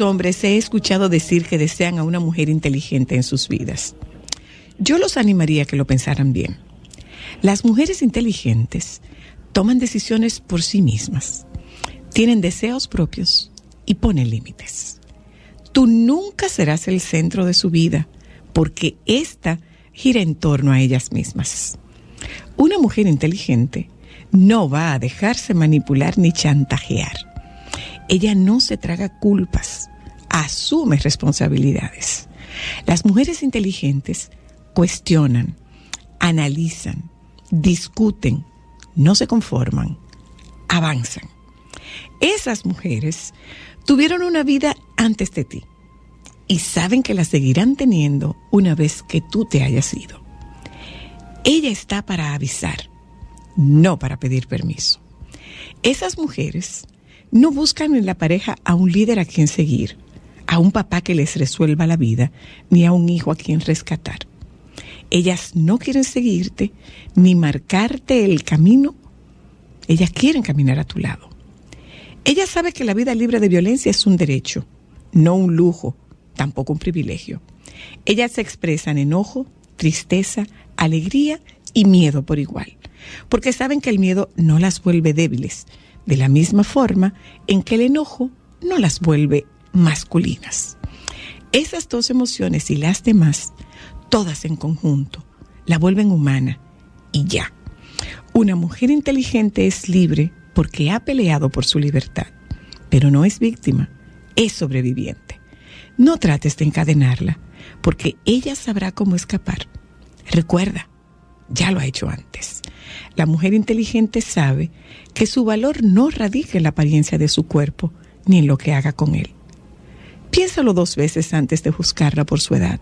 La mujer inteligente. ¿A cuántos hombres he escuchado decir que desean a una mujer inteligente en sus vidas? Yo los animaría a que lo pensaran bien. Las mujeres inteligentes toman decisiones por sí mismas, tienen deseos propios y ponen límites. Tú nunca serás el centro de su vida porque ésta gira en torno a ellas mismas. Una mujer inteligente no va a dejarse manipular ni chantajear. Ella no se traga culpas, asume responsabilidades. Las mujeres inteligentes cuestionan, analizan, discuten, no se conforman, avanzan. Esas mujeres tuvieron una vida antes de ti y saben que la seguirán teniendo una vez que tú te hayas ido. Ella está para avisar, no para pedir permiso. Esas mujeres no buscan en la pareja a un líder a quien seguir, a un papá que les resuelva la vida, ni a un hijo a quien rescatar. Ellas no quieren seguirte ni marcarte el camino. Ellas quieren caminar a tu lado. Ella sabe que la vida libre de violencia es un derecho, no un lujo, tampoco un privilegio. Ellas expresan enojo, tristeza, alegría y miedo por igual, porque saben que el miedo no las vuelve débiles, de la misma forma en que el enojo no las vuelve masculinas. Esas dos emociones y las demás, todas en conjunto, la vuelven humana y ya. Una mujer inteligente es libre porque ha peleado por su libertad, pero no es víctima, es sobreviviente. No trates de encadenarla, porque ella sabrá cómo escapar. Recuerda, ya lo ha hecho antes. La mujer inteligente sabe que su valor no radica en la apariencia de su cuerpo ni en lo que haga con él. Piénsalo dos veces antes de juzgarla por su edad,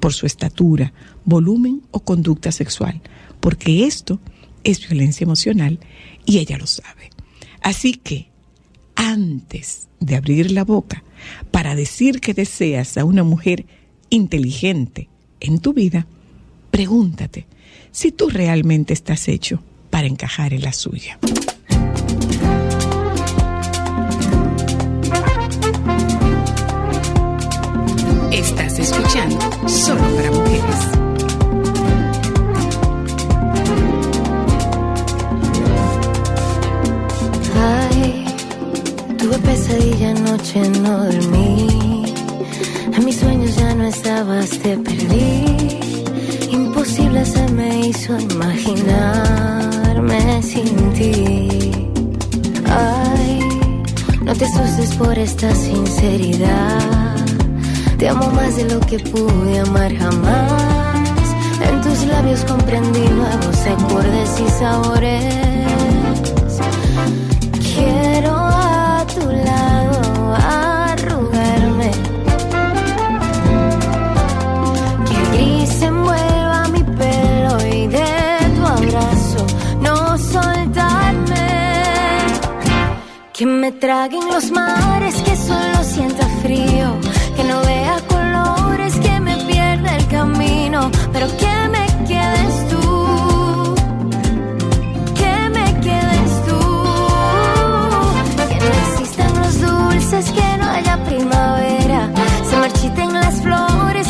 por su estatura, volumen o conducta sexual, porque esto es violencia emocional y ella lo sabe. Así que, antes de abrir la boca para decir que deseas a una mujer inteligente en tu vida, pregúntate si tú realmente estás hecho para encajar en la suya. Estás escuchando Solo para Mujeres. Ay, tuve pesadilla anoche, no dormí. En mis sueños ya no estabas, te perdí. Imposible se me hizo imaginarme sin ti. Ay, no te asustes por esta sinceridad. Te amo más de lo que pude amar jamás. En tus labios comprendí nuevos acordes y sabores. Quiero Que me traguen los mares, que solo sienta frío. Que no vea colores, que me pierda el camino. Pero que me quedes tú. Que me quedes tú. Que no existan los dulces, que no haya primavera. Se marchiten las flores,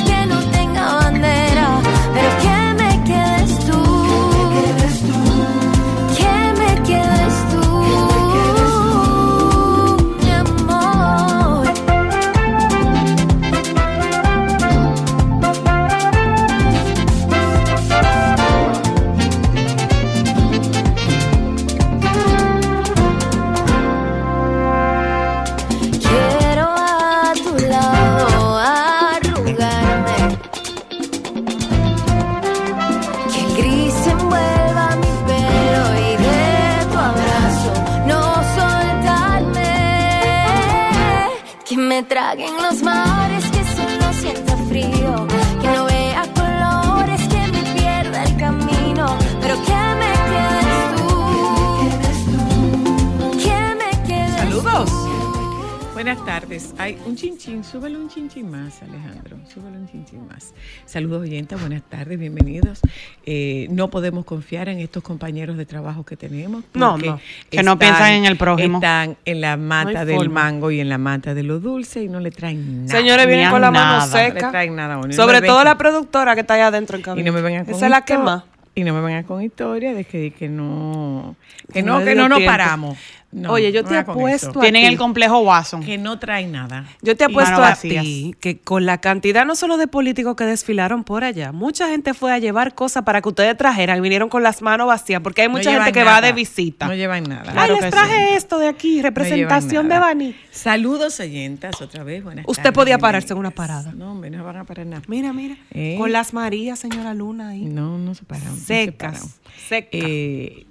Buenas tardes. hay un chinchín, súbele un chinchín más, Alejandro, súbele un chinchín más. Saludos oyentes, buenas tardes, bienvenidos. Eh, no podemos confiar en estos compañeros de trabajo que tenemos. No, porque no, que no piensan en el prójimo. Están en la mata No del forma. mango y en la mata de lo dulce y no le traen nada. Señores, vienen con la nada. mano No le seca. traen nada, bueno, y no Sobre me todo la productora que está allá adentro en y cabina. no me vengan con Esa es la que más. Y no me vengan con historia de que, que no, que no, no que no nos tiempo. paramos. No, Oye, yo no te apuesto a Tienen ti. el complejo Watson. que no traen nada. Yo te he puesto Mano a ti que con la cantidad no solo de políticos que desfilaron por allá, mucha gente fue a llevar cosas para que ustedes trajeran y vinieron con las manos vacías, porque hay No mucha gente que va de visita. No llevan nada. Ay, les que traje sí. esto de aquí, representación de. Bani. Saludos oyentas otra vez. Buenas Usted tardes, podía pararse en una parada. No, hombre, no van a parar nada. Mira, mira, Eh. con las Marías, señora Luna ahí. No, no se pararon. no se Secas, pararon. secas. Eh,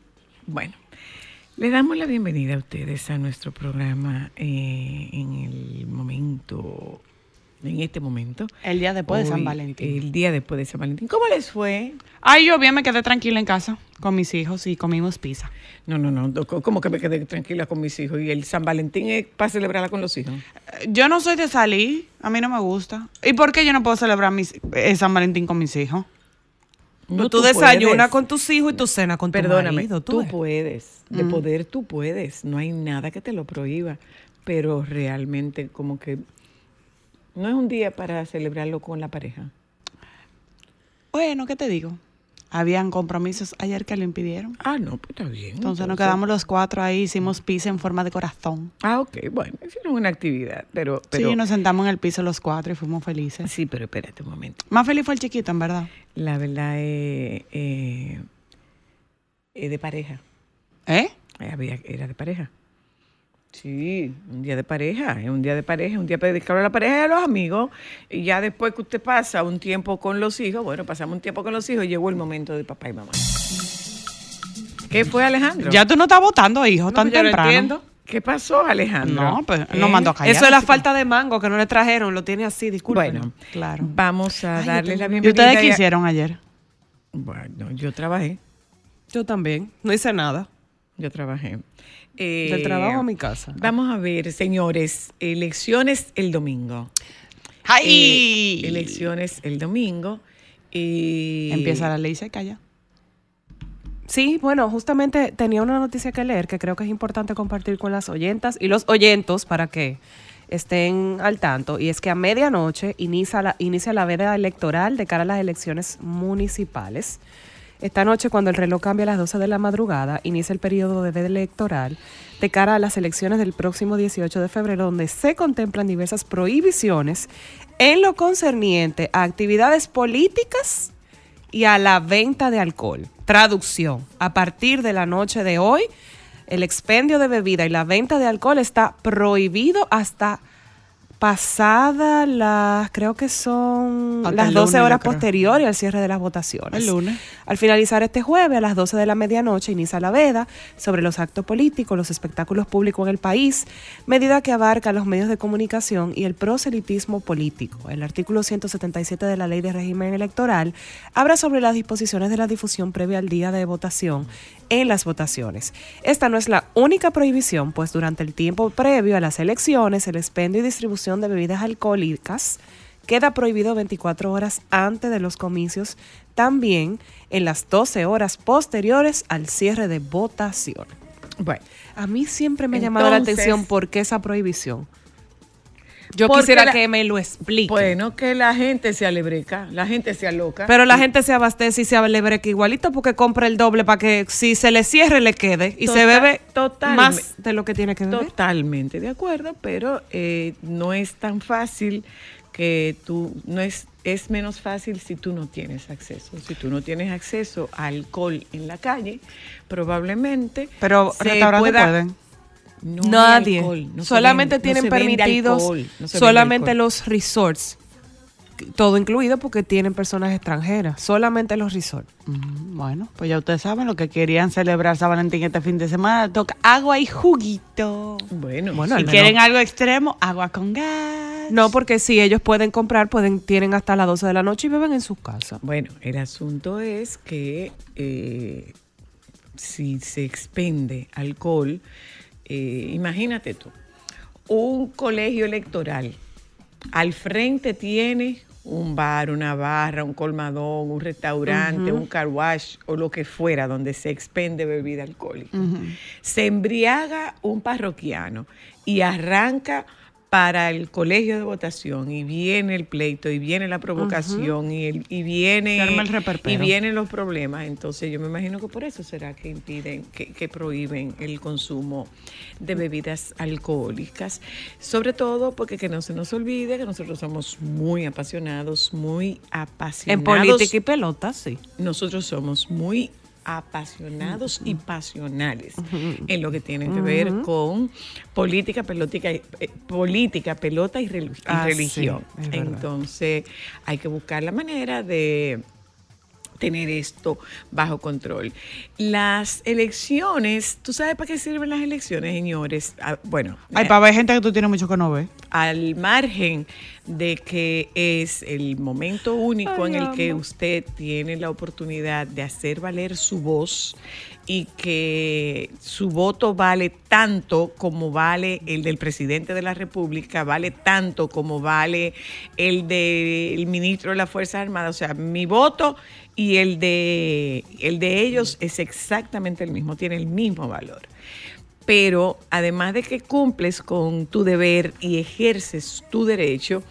bueno, le damos la bienvenida a ustedes a nuestro programa eh, en el momento, en este momento. El día después de San Valentín. El día después de San Valentín. ¿Cómo les fue? Ay, yo bien me quedé tranquila en casa con mis hijos y comimos pizza. No, no, no. ¿Cómo que me quedé tranquila con mis hijos? ¿Y el San Valentín es para celebrarla con los hijos? Eh, Yo no soy de salir, a mí no me gusta. ¿Y por qué yo no puedo celebrar mis, eh, San Valentín con mis hijos? No, tú, desayunas con tus hijos y tú cenas con tu Perdóname, marido. tú, ves. puedes. De Mm. poder tú puedes. No hay nada que te lo prohíba. Pero realmente como que no es un día para celebrarlo con la pareja. Bueno, ¿qué te digo? Habían compromisos ayer que lo impidieron. Ah, no, pues está bien. Entonces nos quedamos los cuatro ahí, hicimos pizza en forma de corazón. Ah, ok, bueno, hicieron una actividad, pero... pero sí, nos sentamos en el piso los cuatro y fuimos felices. Sí, pero espérate un momento. Más feliz fue el chiquito, en verdad. La verdad es eh, eh, de pareja. ¿Eh? Eh, Había, era de pareja. Sí, un día de pareja, es un día de pareja, un día para dedicarlo a la pareja y a los amigos. Y ya después que usted pasa un tiempo con los hijos, bueno, pasamos un tiempo con los hijos, llegó el momento de papá y mamá. ¿Qué fue Alejandro? Ya tú no estás votando, hijo, No, tan pues yo lo temprano. entiendo. ¿Qué pasó, Alejandro? No, pues ¿Eh? no mandó a callar. Eso es la que- falta de mango que no le trajeron, lo tiene así, disculpen. Bueno, Claro. vamos a Ay, darle tengo- la ¿Y bienvenida. ustedes qué hicieron ayer? Bueno, yo trabajé, Yo también, no hice nada. yo trabajé. Eh, Del trabajo a mi casa. Vamos a ver, señores, elecciones el domingo. ¡Ay! Eh, elecciones el domingo. Y Empieza la ley seca ya. Sí, bueno, justamente tenía una noticia que leer que creo que es importante compartir con las oyentas y los oyentos para que estén al tanto. Y es que a medianoche inicia la, inicia la veda electoral de cara a las elecciones municipales. Esta noche, cuando el reloj cambia a las 12 de la madrugada, inicia el periodo de electoral de cara a las elecciones del próximo 18 de febrero, donde se contemplan diversas prohibiciones en lo concerniente a actividades políticas y a la venta de alcohol. Traducción. A partir de la noche de hoy, el expendio de bebida y la venta de alcohol está prohibido hasta pasada las, creo que son Hasta las el 12 lunes, horas posteriores al cierre de las votaciones. El lunes. Al finalizar este jueves, a las 12 de la medianoche, inicia la veda sobre los actos políticos, los espectáculos públicos en el país, medida que abarca los medios de comunicación y el proselitismo político. El artículo 177 de la Ley de Régimen Electoral habla sobre las disposiciones de la difusión previa al día de votación en las votaciones. Esta no es la única prohibición, pues durante el tiempo previo a las elecciones, el expendio y distribución de bebidas alcohólicas queda prohibido 24 horas antes de los comicios, también en las 12 horas posteriores al cierre de votación. Bueno, A mí siempre me ha llamado la atención por qué esa prohibición. Yo Porque quisiera la- que me lo explique. bueno, que la gente se alebreca, la gente se aloca. Pero la gente se abastece y se alebreca igualito porque compra el doble para que si se le cierre le quede y se Total- bebe totalme- más de lo que tiene que beber. Totalmente de acuerdo, pero eh, no es tan fácil que tú, no es, es menos fácil si tú no tienes acceso. Si tú no tienes acceso a alcohol en la calle, probablemente... Pero se pueda- pueden. No Nadie. alcohol, no se solamente tienen permitidos alcohol, solamente alcohol. los resorts. Todo incluido porque tienen personas extranjeras. Solamente los resorts. Mm, Bueno, pues ya ustedes saben lo que querían celebrar San Valentín este fin de semana. Toca agua y juguito. Bueno, Bueno, si al menos- quieren algo extremo, agua con gas. No, porque si ellos pueden comprar, pueden tienen hasta las 12 de la noche y beben en sus casas. Bueno, el asunto es que eh, si se expende alcohol, eh, imagínate tú, un colegio electoral. Al frente tiene un bar, una barra, un colmadón, un restaurante, un car wash o lo que fuera donde se expende bebida alcohólica. Se embriaga un parroquiano y arranca para el colegio de votación y viene el pleito y viene la provocación y, el, y viene el y vienen los problemas. Entonces yo me imagino que por eso será que impiden, que, que prohíben el consumo de bebidas alcohólicas. Sobre todo porque que no se nos olvide que nosotros somos muy apasionados, muy apasionados. En política y pelota, sí. Nosotros somos muy apasionados y pasionales en lo que tiene que ver con política, pelótica, eh, política, pelota y, y Ah, religión. Entonces hay que buscar la manera de tener esto bajo control. Las elecciones, ¿tú sabes para qué sirven las elecciones, señores? Ah, bueno, Ay, para ver gente que tú tienes mucho que no ver. al margen de que es el momento único Ay, en el que usted tiene la oportunidad de hacer valer su voz y que su voto vale tanto como vale el del presidente de la República, vale tanto como vale el del ministro de las Fuerzas Armadas. O sea, mi voto y el de, el de ellos es exactamente el mismo, tiene el mismo valor pero además de que cumples con tu deber y ejerces tu derecho,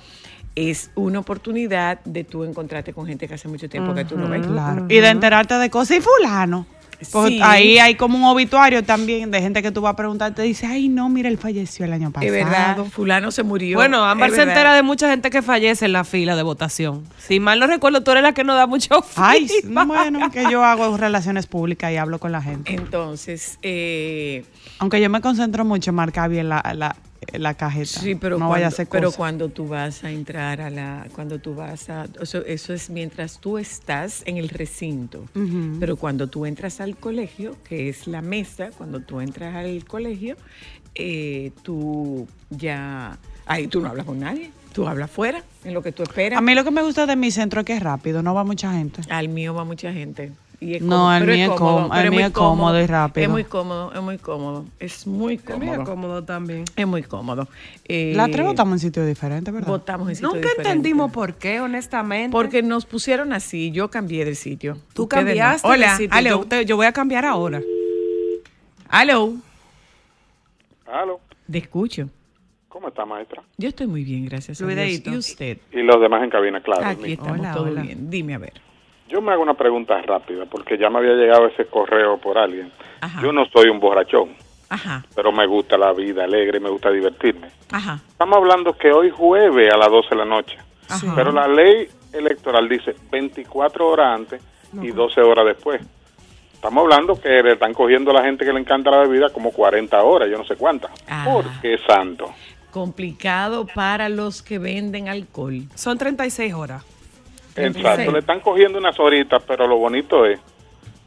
es una oportunidad de tú encontrarte con gente que hace mucho tiempo que tú no ves. Claro. Y de enterarte de cosas y fulano. Porque Sí. ahí hay como un obituario también de gente que tú vas a preguntar, te dice, ay no, mira, él falleció el año pasado. Es verdad, fulano se murió. Bueno, Ámbar se entera de mucha gente que fallece en la fila de votación. Si mal no recuerdo, tú eres la que nos da mucho Ay, feedback. bueno, que yo hago relaciones públicas y hablo con la gente. Entonces, eh, Aunque yo me concentro mucho en marcar bien la, la, la cajeta. sí, pero, no cuando, vaya a ser pero cuando tú vas a entrar a la, cuando tú vas a, eso, eso es mientras tú estás en el recinto, pero cuando tú entras al colegio, que es la mesa, cuando tú entras al colegio, eh, tú ya, ahí tú no hablas con nadie, tú hablas fuera, en lo que tú esperas. A mí lo que me gusta de mi centro es que es rápido, no va mucha gente. Al mío va mucha gente. Y es No, pero mío es cómodo, mío es cómodo y rápido. Es muy cómodo, es muy cómodo. Es muy Es cómodo. cómodo también. Es muy cómodo. Eh, Las tres votamos en sitios diferentes, ¿verdad? Votamos en sitios Nunca diferentes. entendimos por qué, honestamente. Porque nos pusieron así, yo cambié de sitio. tú Ustedes no. cambiaste Hola, de sitio. aló, Yo, te- yo voy a cambiar ahora. aló, Aló, te escucho. ¿cómo está, maestra? Yo estoy muy bien, gracias a Dios. ¿Y usted? Y los demás en cabina, claro. Aquí estamos Hola, todo hola. bien. Dime a ver. Yo me hago una pregunta rápida, porque ya me había llegado ese correo por alguien. Ajá. Yo no soy un borrachón, Ajá, pero me gusta la vida alegre, me gusta divertirme. ajá, Estamos hablando que hoy jueves a las 12 de la noche, ajá. pero la ley electoral dice 24 horas antes y 12 horas después. Estamos hablando que le están cogiendo a la gente que le encanta la bebida como 40 horas, yo no sé cuántas. Ah. ¿Por qué santo? Complicado para los que venden alcohol. Son 36 horas. Exacto, le están cogiendo unas horitas, pero lo bonito es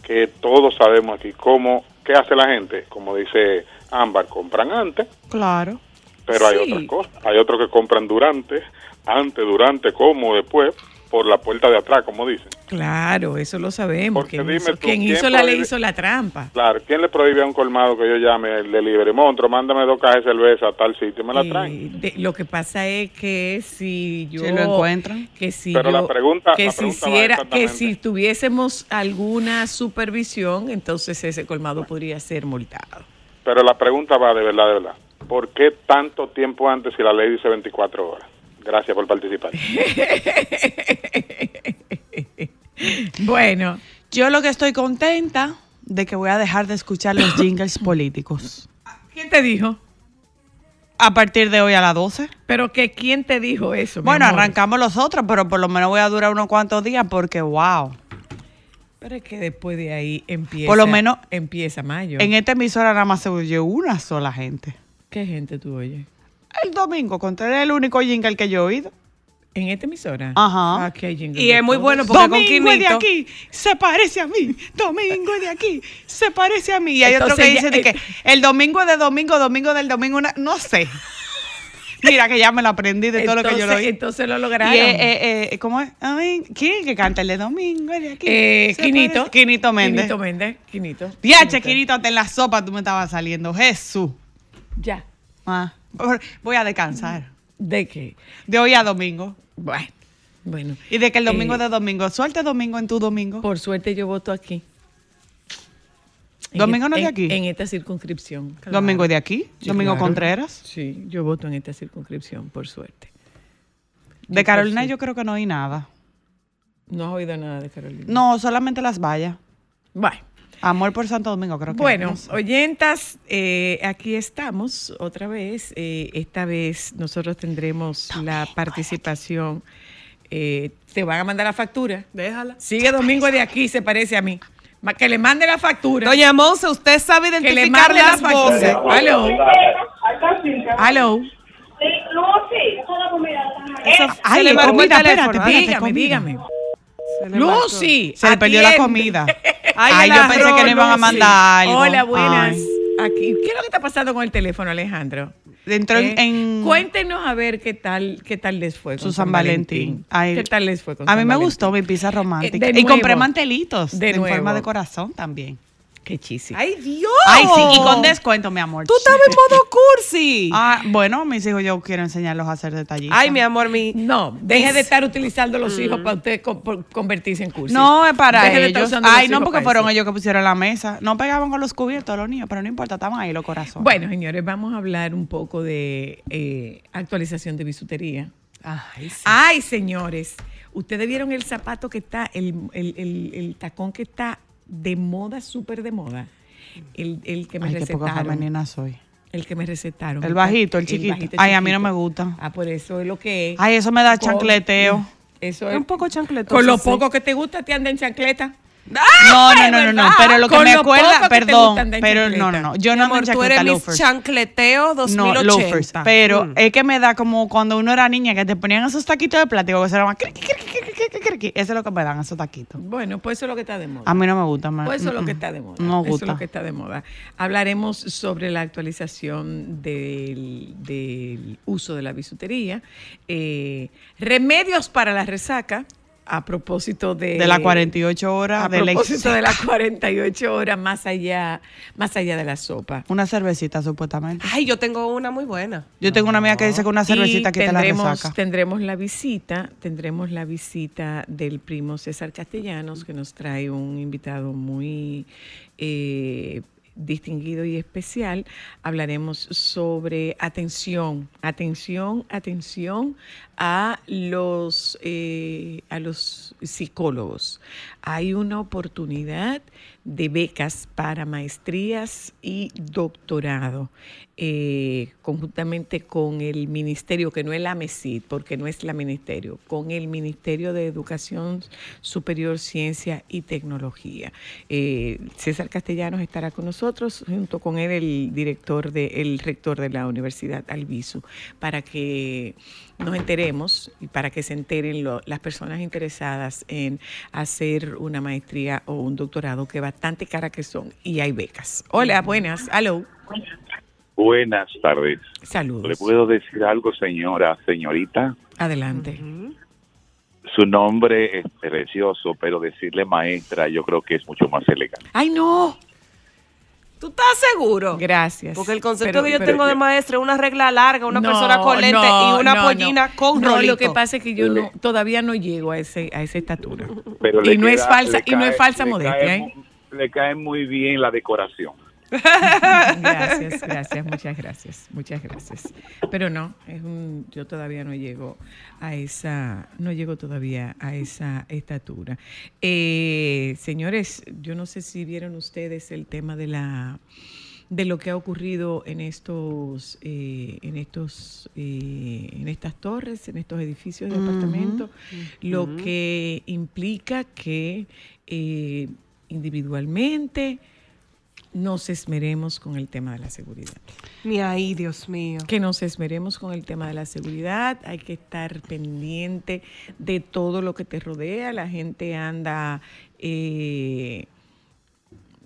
que todos sabemos aquí cómo, qué hace la gente. Como dice Ámbar, compran antes, Claro. pero hay otras cosas. Hay otros que compran durante, antes, durante, como, después, por la puerta de atrás, como dicen. Claro, eso lo sabemos. Porque dime hizo, tú, quien ¿quién hizo la ley hizo la trampa. Claro, ¿quién le prohíbe a un colmado que yo llame el delivery? Monstruo, mándame dos cajas de cerveza a tal sitio, me la Eh, traen. de- lo que pasa es que si yo Si lo encuentran. que si Pero yo- la pregunta- que la si pregunta hiciera que si tuviésemos alguna supervisión entonces ese colmado podría ser multado Pero la pregunta va de verdad, de verdad. ¿Por qué tanto tiempo antes si la ley dice 24 horas? Gracias por participar. bueno Yo lo que estoy contenta de que voy a dejar de escuchar los jingles políticos. quién te dijo A partir de hoy a las 12. pero que quién te dijo eso Bueno, amor? arrancamos los otros, pero por lo menos voy a durar unos cuantos días porque, wow. pero es que después de ahí empieza Por lo menos- empieza mayo En esta emisora nada más se oye una sola gente. qué gente tú oyes El domingo, contra el único jingle que yo he oído. en esta emisora Ajá. Aquí hay jingle Y de es muy todos. bueno porque con Domingo es de Quinito- aquí, se parece a mí. Domingo es de aquí, se parece a mí. Y hay otro Entonces que ya- dice de que el domingo es de domingo, domingo del domingo, una- no sé. Mira que ya me lo aprendí de todo lo que yo lo entonces, oí. entonces lo lograron Y eh, eh, eh, ¿cómo es? Ay, ¿Quién es que canta el de domingo es de aquí? Eh, Se Quinito. parece- Quinito Méndez. Quinito Méndez. Quinito. Diache, Quinito, hasta en la sopa tú me estabas saliendo. Jesús. Ya. Ah. Voy a descansar. ¿De qué? De hoy a domingo. Bueno, bueno. Y de que el domingo Eh, de domingo. Suerte domingo en tu domingo. Por suerte yo voto aquí. ¿Domingo no es de aquí? En esta circunscripción. Domingo es de aquí. Sí, domingo claro. Contreras. Sí, yo voto en esta circunscripción, por suerte. De Yo Carolina yo creo que no hay nada. No has oído nada de Carolina. No, solamente las vallas. Bueno. Amor por Santo Domingo, creo que. Bueno, oyentas, eh, aquí estamos otra vez. Eh, esta vez nosotros tendremos la participación. eh, te van a mandar la factura. Déjala. Sigue Domingo de aquí, se parece a mí. Que le mande la factura. Doña Monse, usted sabe que le identificar mande la las voces. factura. Aló. Aló. Ay, se le es marcó el comida, teléfono. espérate, ¿ah? espérate. Dígame, comida. dígame. Le. Lucy. Se le perdió la comida. Ay, Ay, yo pensé que no iban a mandar algo. Hola, buenas. Ay. Aquí. ¿Qué es lo que está pasando con el teléfono, Alejandro? En- Eh, en. Cuéntenos a ver qué tal, qué tal les fue con Su San Valentín. Ay, ¿Qué tal les fue con A San mí me Valentín? gustó mi pizza romántica. Eh, de y compré nuevo. mantelitos De en nuevo. forma de corazón también. Qué chisi. Ay, Dios. Ay, sí, y con descuento, mi amor. Tú estabas en modo cursi. Ah, bueno, mis hijos yo quiero enseñarlos a hacer detallitos. Ay, mi amor, mi. No, deje de estar utilizando los hijos para usted co- convertirse en cursi. No, es para Deje de estar ellos. usando los Ay, no, hijos porque fueron eso. ellos que pusieron la mesa. No pegaban con los cubiertos los niños, pero no importa, estaban ahí los corazones. Bueno, señores, vamos a hablar un poco de eh, actualización de bisutería. Ay, sí. Ay, señores, ustedes vieron el zapato que está, el, el- el- el tacón que está de moda, súper de moda. El, el que me Ay, qué poca recetaron. femenina soy. El que me recetaron. El bajito, el chiquito. Ay, a mí no me gusta. Ah, por eso es lo que es. Ay, eso me da Con- chancleteo. Eso Es es un poco chancletoso. Con lo sí. poco que te gusta, te anda en chancleta. No, no, no, no, no. Pero lo que me acuerda, perdón, gusta pero no, no, no. Yo no ando en tú eres chancleta mis loafers. chancleteo 2080. No, loafers. Pero Mm. es que me da como cuando uno era niña que te ponían esos taquitos de plástico que se llaman. Eso es lo que me dan, esos taquitos. Bueno, pues eso es lo que está de moda. A mí no me gusta más. Pues eso es lo que está de moda. No me Eso es gusta. lo que está de moda. Hablaremos sobre la actualización del, del uso de la bisutería. eh, remedios para la resaca. A propósito de. De las 48 horas A de propósito de seca. las 48 horas más allá, más allá de la sopa. Una cervecita, supuestamente. Ay, yo tengo una muy buena. Yo tengo una amiga que dice que una cervecita Y quita la tendremos, resaca. tendremos la visita, tendremos la visita del primo César Castellanos, que nos trae un invitado muy eh, distinguido y especial. Hablaremos sobre atención, atención, atención a los eh, a los psicólogos. Hay una oportunidad de becas para maestrías y doctorado, eh, conjuntamente con el ministerio, que no es la MESID, porque no es la ministerio, con el Ministerio de Educación Superior, Ciencia y Tecnología. Eh, César Castellanos estará con nosotros, junto con él el director de, rector de la Universidad Albizu, para que nos enteremos y para que se enteren lo- las personas interesadas en hacer una maestría o un doctorado, que bastante cara que son, y hay becas. Hola, buenas, aló, Buenas tardes. ¿Le saludos. puedo decir algo, señora, señorita? Adelante. Su nombre es precioso, pero decirle maestra yo creo que es mucho más elegante. Ay, no. ¿Tú estás seguro? Gracias. Porque el concepto Pero- que yo pero- tengo de maestra es una regla larga, una No, persona con lente no, y una no, pollina no. con No, rolito. lo que pasa es que yo no, todavía no llego a ese a esa estatura. Pero Y no es falsa- y no es falsa modestia, cae ¿eh? Le cae muy bien la decoración. Gracias, gracias, muchas gracias, muchas gracias. Pero no, es un, yo todavía no llego a esa, no llego todavía a esa estatura. Eh, señores, yo no sé si vieron ustedes el tema de la de lo que ha ocurrido en estos eh, en estos eh, en estas torres en estos edificios de apartamentos lo que implica que individualmente nos esmeremos con el tema de la seguridad. Ni ahí, Dios mío. Que nos esmeremos con el tema de la seguridad, hay que estar pendiente de todo lo que te rodea, la gente anda, eh,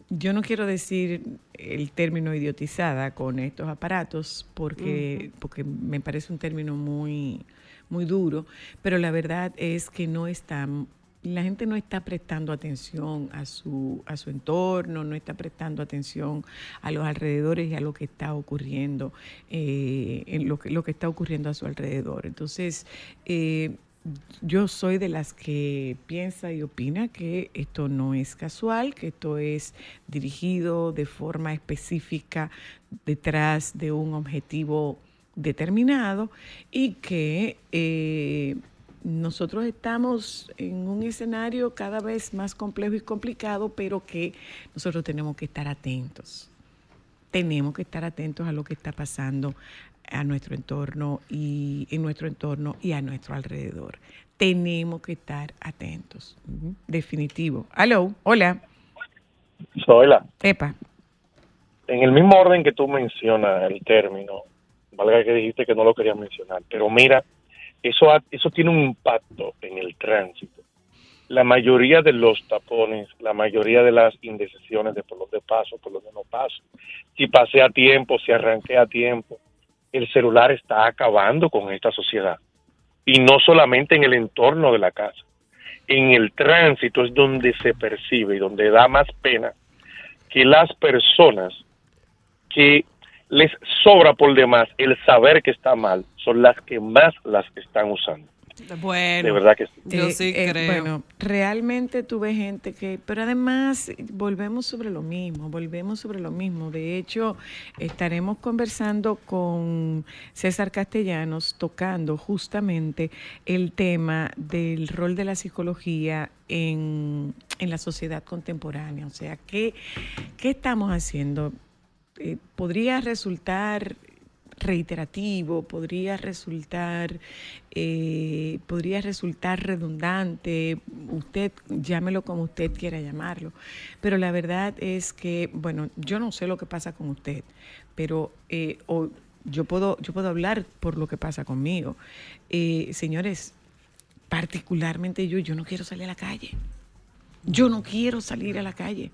yo no quiero decir el término idiotizada con estos aparatos porque, porque me parece un término muy, muy duro, pero la verdad es que no están la gente no está prestando atención a su, a su entorno, no está prestando atención a los alrededores y a lo que está ocurriendo, eh, en lo que, lo que está ocurriendo a su alrededor. Entonces, eh, yo soy de las que piensa y opina que esto no es casual, que esto es dirigido de forma específica detrás de un objetivo determinado y que eh, nosotros estamos en un escenario cada vez más complejo y complicado, pero que nosotros tenemos que estar atentos. Tenemos que estar atentos a lo que está pasando a nuestro entorno y en nuestro entorno y a nuestro alrededor. Tenemos que estar atentos. Definitivo. Aló, hola. Soyla, Epa. en el mismo orden que tú mencionas el término, valga que dijiste que no lo querías mencionar, pero mira, eso, eso tiene un impacto en el tránsito. La mayoría de los tapones, la mayoría de las indecisiones de por dónde paso, por dónde no paso, si pasé a tiempo, si arranqué a tiempo, el celular está acabando con esta sociedad. Y no solamente en el entorno de la casa, en el tránsito es donde se percibe y donde da más pena que las personas que les sobra por demás el saber que está mal son las que más las están usando. Bueno, De verdad que sí. Yo sí creo. Eh, Bueno, realmente tuve gente que, pero además eh, volvemos sobre lo mismo, volvemos sobre lo mismo. De hecho, estaremos conversando con César Castellanos tocando justamente el tema del rol de la psicología en, en la sociedad contemporánea. O sea, ¿qué, qué estamos haciendo? Eh, podría resultar reiterativo, podría resultar, eh, podría resultar redundante, usted llámelo como usted quiera llamarlo, pero la verdad es que, bueno, yo no sé lo que pasa con usted, pero eh, o yo puedo, yo puedo hablar por lo que pasa conmigo. Eh, señores, particularmente yo, yo no quiero salir a la calle. Yo no quiero salir a la calle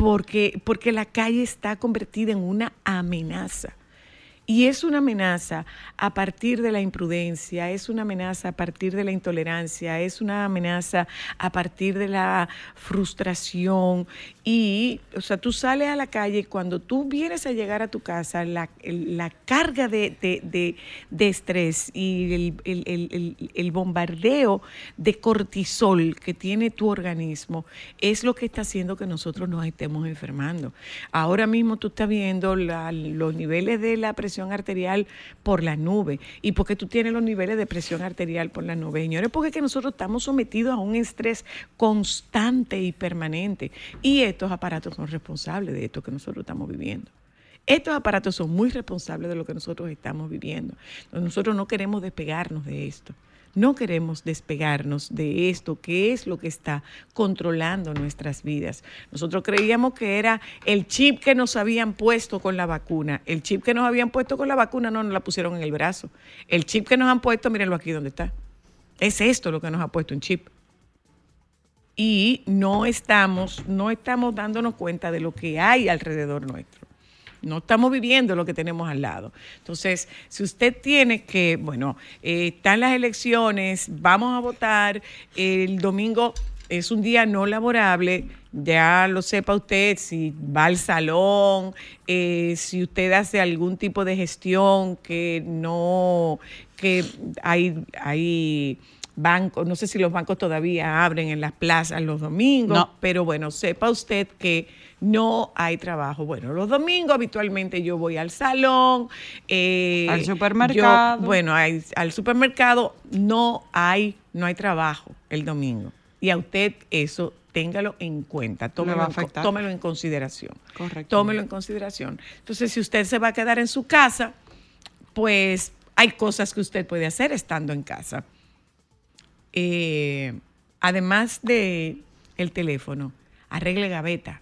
porque, porque la calle está convertida en una amenaza. Y es una amenaza a partir de la imprudencia, es una amenaza a partir de la intolerancia, es una amenaza a partir de la frustración. Y, o sea, tú sales a la calle y cuando tú vienes a llegar a tu casa, la, la carga de, de- de- estrés y el, el- el- el- bombardeo de cortisol que tiene tu organismo es lo que está haciendo que nosotros nos estemos enfermando. Ahora mismo tú estás viendo los niveles de la presión arterial por la nube. ¿Y por qué tú tienes los niveles de presión arterial por la nube, señores? Porque es que nosotros estamos sometidos a un estrés constante y permanente. Y estos aparatos son responsables de esto que nosotros estamos viviendo. Estos aparatos son muy responsables de lo que nosotros estamos viviendo. Nosotros no queremos despegarnos de esto. No queremos despegarnos de esto, que es lo que está controlando nuestras vidas. Nosotros creíamos que era el chip que nos habían puesto con la vacuna. El chip que nos habían puesto con la vacuna no nos la pusieron en el brazo. El chip que nos han puesto, mírenlo aquí donde está. Es esto lo que nos ha puesto un chip y no estamos, no estamos dándonos cuenta de lo que hay alrededor nuestro. No estamos viviendo lo que tenemos al lado. Entonces, si usted tiene que, bueno, eh, están las elecciones, vamos a votar, el domingo es un día no laborable, ya lo sepa usted, si va al salón, eh, si usted hace algún tipo de gestión que no, que hay, hay bancos, no sé si los bancos todavía abren en las plazas los domingos, No. pero bueno, sepa usted que no hay trabajo. Bueno, los domingos habitualmente yo voy al salón, eh, Al supermercado. yo- bueno, hay- al supermercado no hay, no hay trabajo el domingo. Y a usted eso téngalo en cuenta, en, tómelo en consideración. Correcto. Tómelo en consideración. Entonces, si usted se va a quedar en su casa, pues hay cosas que usted puede hacer estando en casa. Eh, además de el teléfono, arregle gaveta.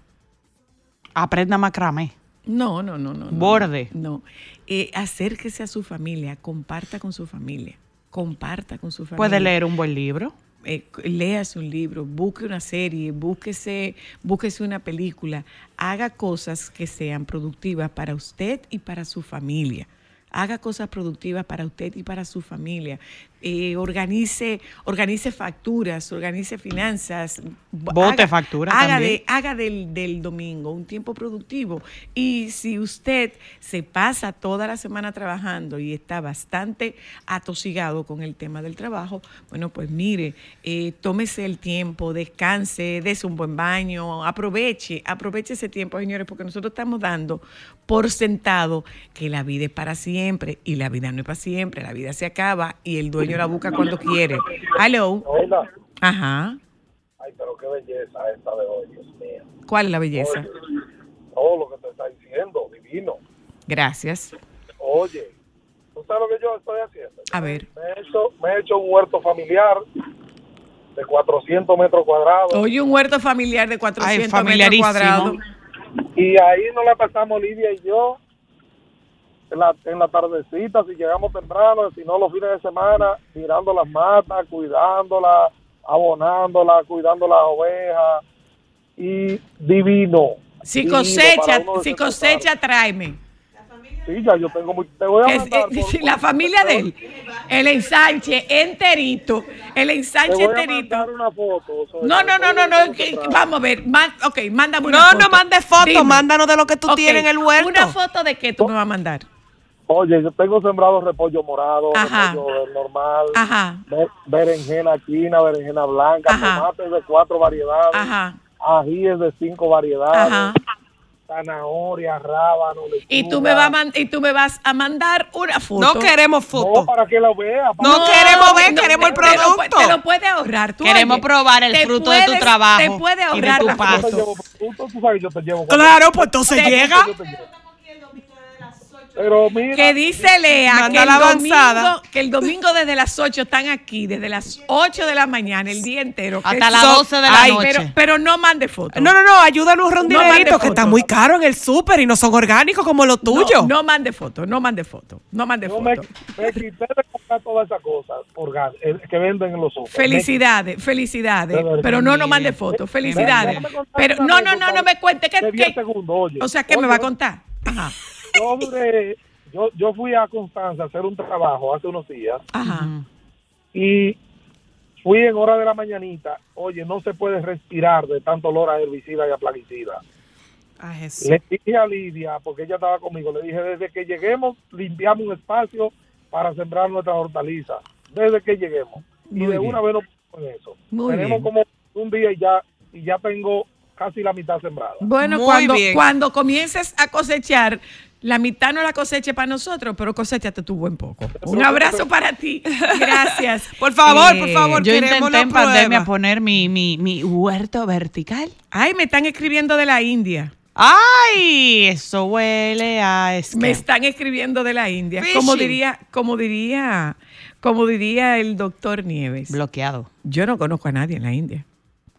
Aprenda macramé. No, no, no, no. no, Borde. No. Eh, acérquese a su familia, comparta con su familia. Comparta con su familia. Puede leer un buen libro. eh, léase un libro, busque una serie, búsquese, búsquese una película, haga cosas que sean productivas para usted y para su familia. Haga cosas productivas para usted y para su familia. Eh, organice, organice facturas, organice finanzas. Bote factura Haga, también. de- haga del, del domingo un tiempo productivo. Y si usted se pasa toda la semana trabajando y está bastante atosigado con el tema del trabajo, bueno, pues mire, eh, tómese el tiempo, descanse, dése un buen baño, aproveche, aproveche ese tiempo, señores, porque nosotros estamos dando por sentado que la vida es para siempre y la vida no es para siempre, la vida se acaba y el dueño la busca cuando quiere. Hello. Hola. Ajá. Ay, pero qué belleza esta de hoy, Dios mío. ¿Cuál es la belleza? Oye, todo lo que te está diciendo, divino. Gracias. Oye, ¿tú sabes lo que yo estoy haciendo? A ver. Me he hecho, me he hecho un huerto familiar de 400 metros cuadrados Oye, un huerto familiar de 400 metros familiarísimo. cuadrados. y ahí nos la pasamos Lidia y yo en la, en la tardecita, si llegamos temprano, si no los fines de semana, mirando las matas, cuidándolas, abonándolas, cuidando las ovejas y divino. Si divino cosecha, si cosecha, tráeme. Sí, ya yo tengo muy... Te voy a mandar... por- la familia de él, el ensanche enterito, el Te ensanche voy a enterito. una foto. No, no, no, no, no, que- vamos a ver. man- ok, mándame una No, foto. no mandes fotos, Dime. mándanos de lo que tú tienes en el huerto. Una foto de qué tú me vas a mandar. Oye, yo tengo sembrado repollo morado, Ajá. repollo normal, Ajá. berenjena china, berenjena blanca, Ajá. tomates de cuatro variedades, Ajá. ajíes de cinco variedades, Ajá. zanahoria, rábano, lechuga. Y tú me vas a y tú me vas a mandar una foto. No queremos No, fotos. para que la vea. No que- queremos ver, queremos el te- te lo producto. Te lo puedes ahorrar. Tú, Queremos oye, probar el fruto de tu trabajo Te puedes y de ahorrar tu la Yo te foto. llevo, tú, tú- tú sabes que yo te llevo. Claro, pues entonces Te- llega. Yo te llevo. Pero mira, Que dice Lea que el, domingo, que el domingo desde las 8 están aquí, desde las 8 de la mañana, el día entero. Hasta las son- 12 de la Ay, noche. Pero, pero no mande fotos. No, no, no, ayúdanos a un No dinerito que fotos. está muy caro en el súper y no son orgánicos como lo tuyo. No, no mande fotos, no mande fotos, no mande yo me, fotos. me quité de comprar todas esas cosas eh, que venden en los súper. Felicidades, felicidades. Pero no, no mande fotos, felicidades. Pero no, no, no, no me cuente que, de 10 que- segundos, oye. o sea, ¿qué me va a contar? Ajá, Yo duré, yo, yo fui a Constanza a hacer un trabajo hace unos días ajá. y fui en hora de la mañanita. Oye, no se puede respirar de tanto olor a herbicida y a plaguicida. Le dije a Lidia, porque ella estaba conmigo, le dije, desde que lleguemos, limpiamos un espacio para sembrar nuestras hortalizas. Desde que lleguemos. Y Muy de bien. una vez pusimos en eso. Muy Tenemos bien. como un día y ya, y ya tengo casi la mitad sembrada. Bueno, Muy cuando, bien. cuando comiences a cosechar, la mitad no la coseche para nosotros, pero cosechate tú buen poco. Un abrazo para ti. Gracias. Por favor, Eh, por favor, Yo intenté en pandemia poner mi, mi, mi huerto vertical. Ay, me están escribiendo de la India. ¡Ay! Eso huele a Me esque. están escribiendo de la India. Como diría, como diría, como diría el doctor Nieves. bloqueado. Yo no conozco a nadie en la India.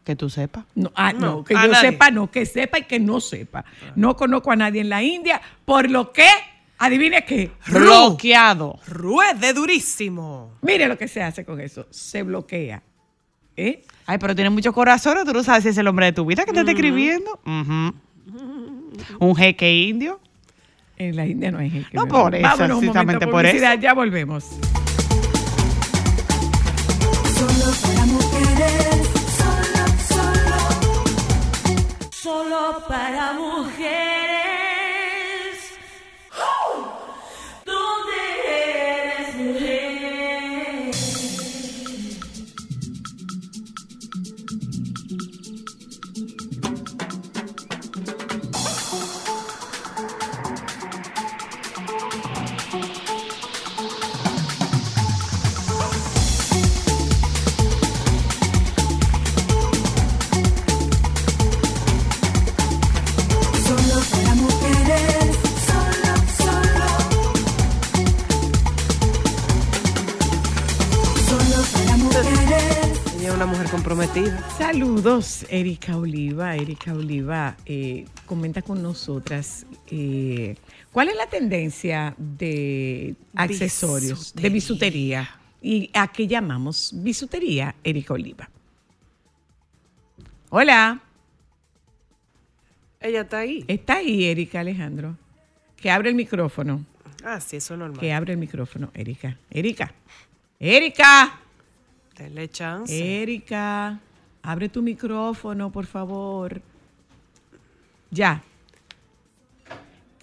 Que tú sepas. No, ah, no, No, que yo nadie. sepa, no, que sepa y que no sepa. No conozco a nadie en la India, por lo que, adivine qué, Bloqueado. Ruede durísimo. mire lo que se hace con eso, se bloquea. ¿Eh? Ay, pero tiene mucho corazón, ¿o tú no sabes si es el hombre de tu vida que te está escribiendo. Ujú. Un jeque indio. En la India no hay gente. No por eso, Vámonos un precisamente momento, por eso. ya volvemos. Solo solo. Para mujeres. Saludos, Erika Oliva. Erika Oliva eh, comenta con nosotras eh, cuál es la tendencia de accesorios, de bisutería. ¿Y a qué llamamos bisutería, Erika Oliva? Hola, Ella está ahí. está ahí Erika Alejandro. Que abre el micrófono. Ah, sí, eso es normal. Que abre el micrófono, Erika. Erika. Erika. Dele chance. Erika, abre tu micrófono, por favor. Ya.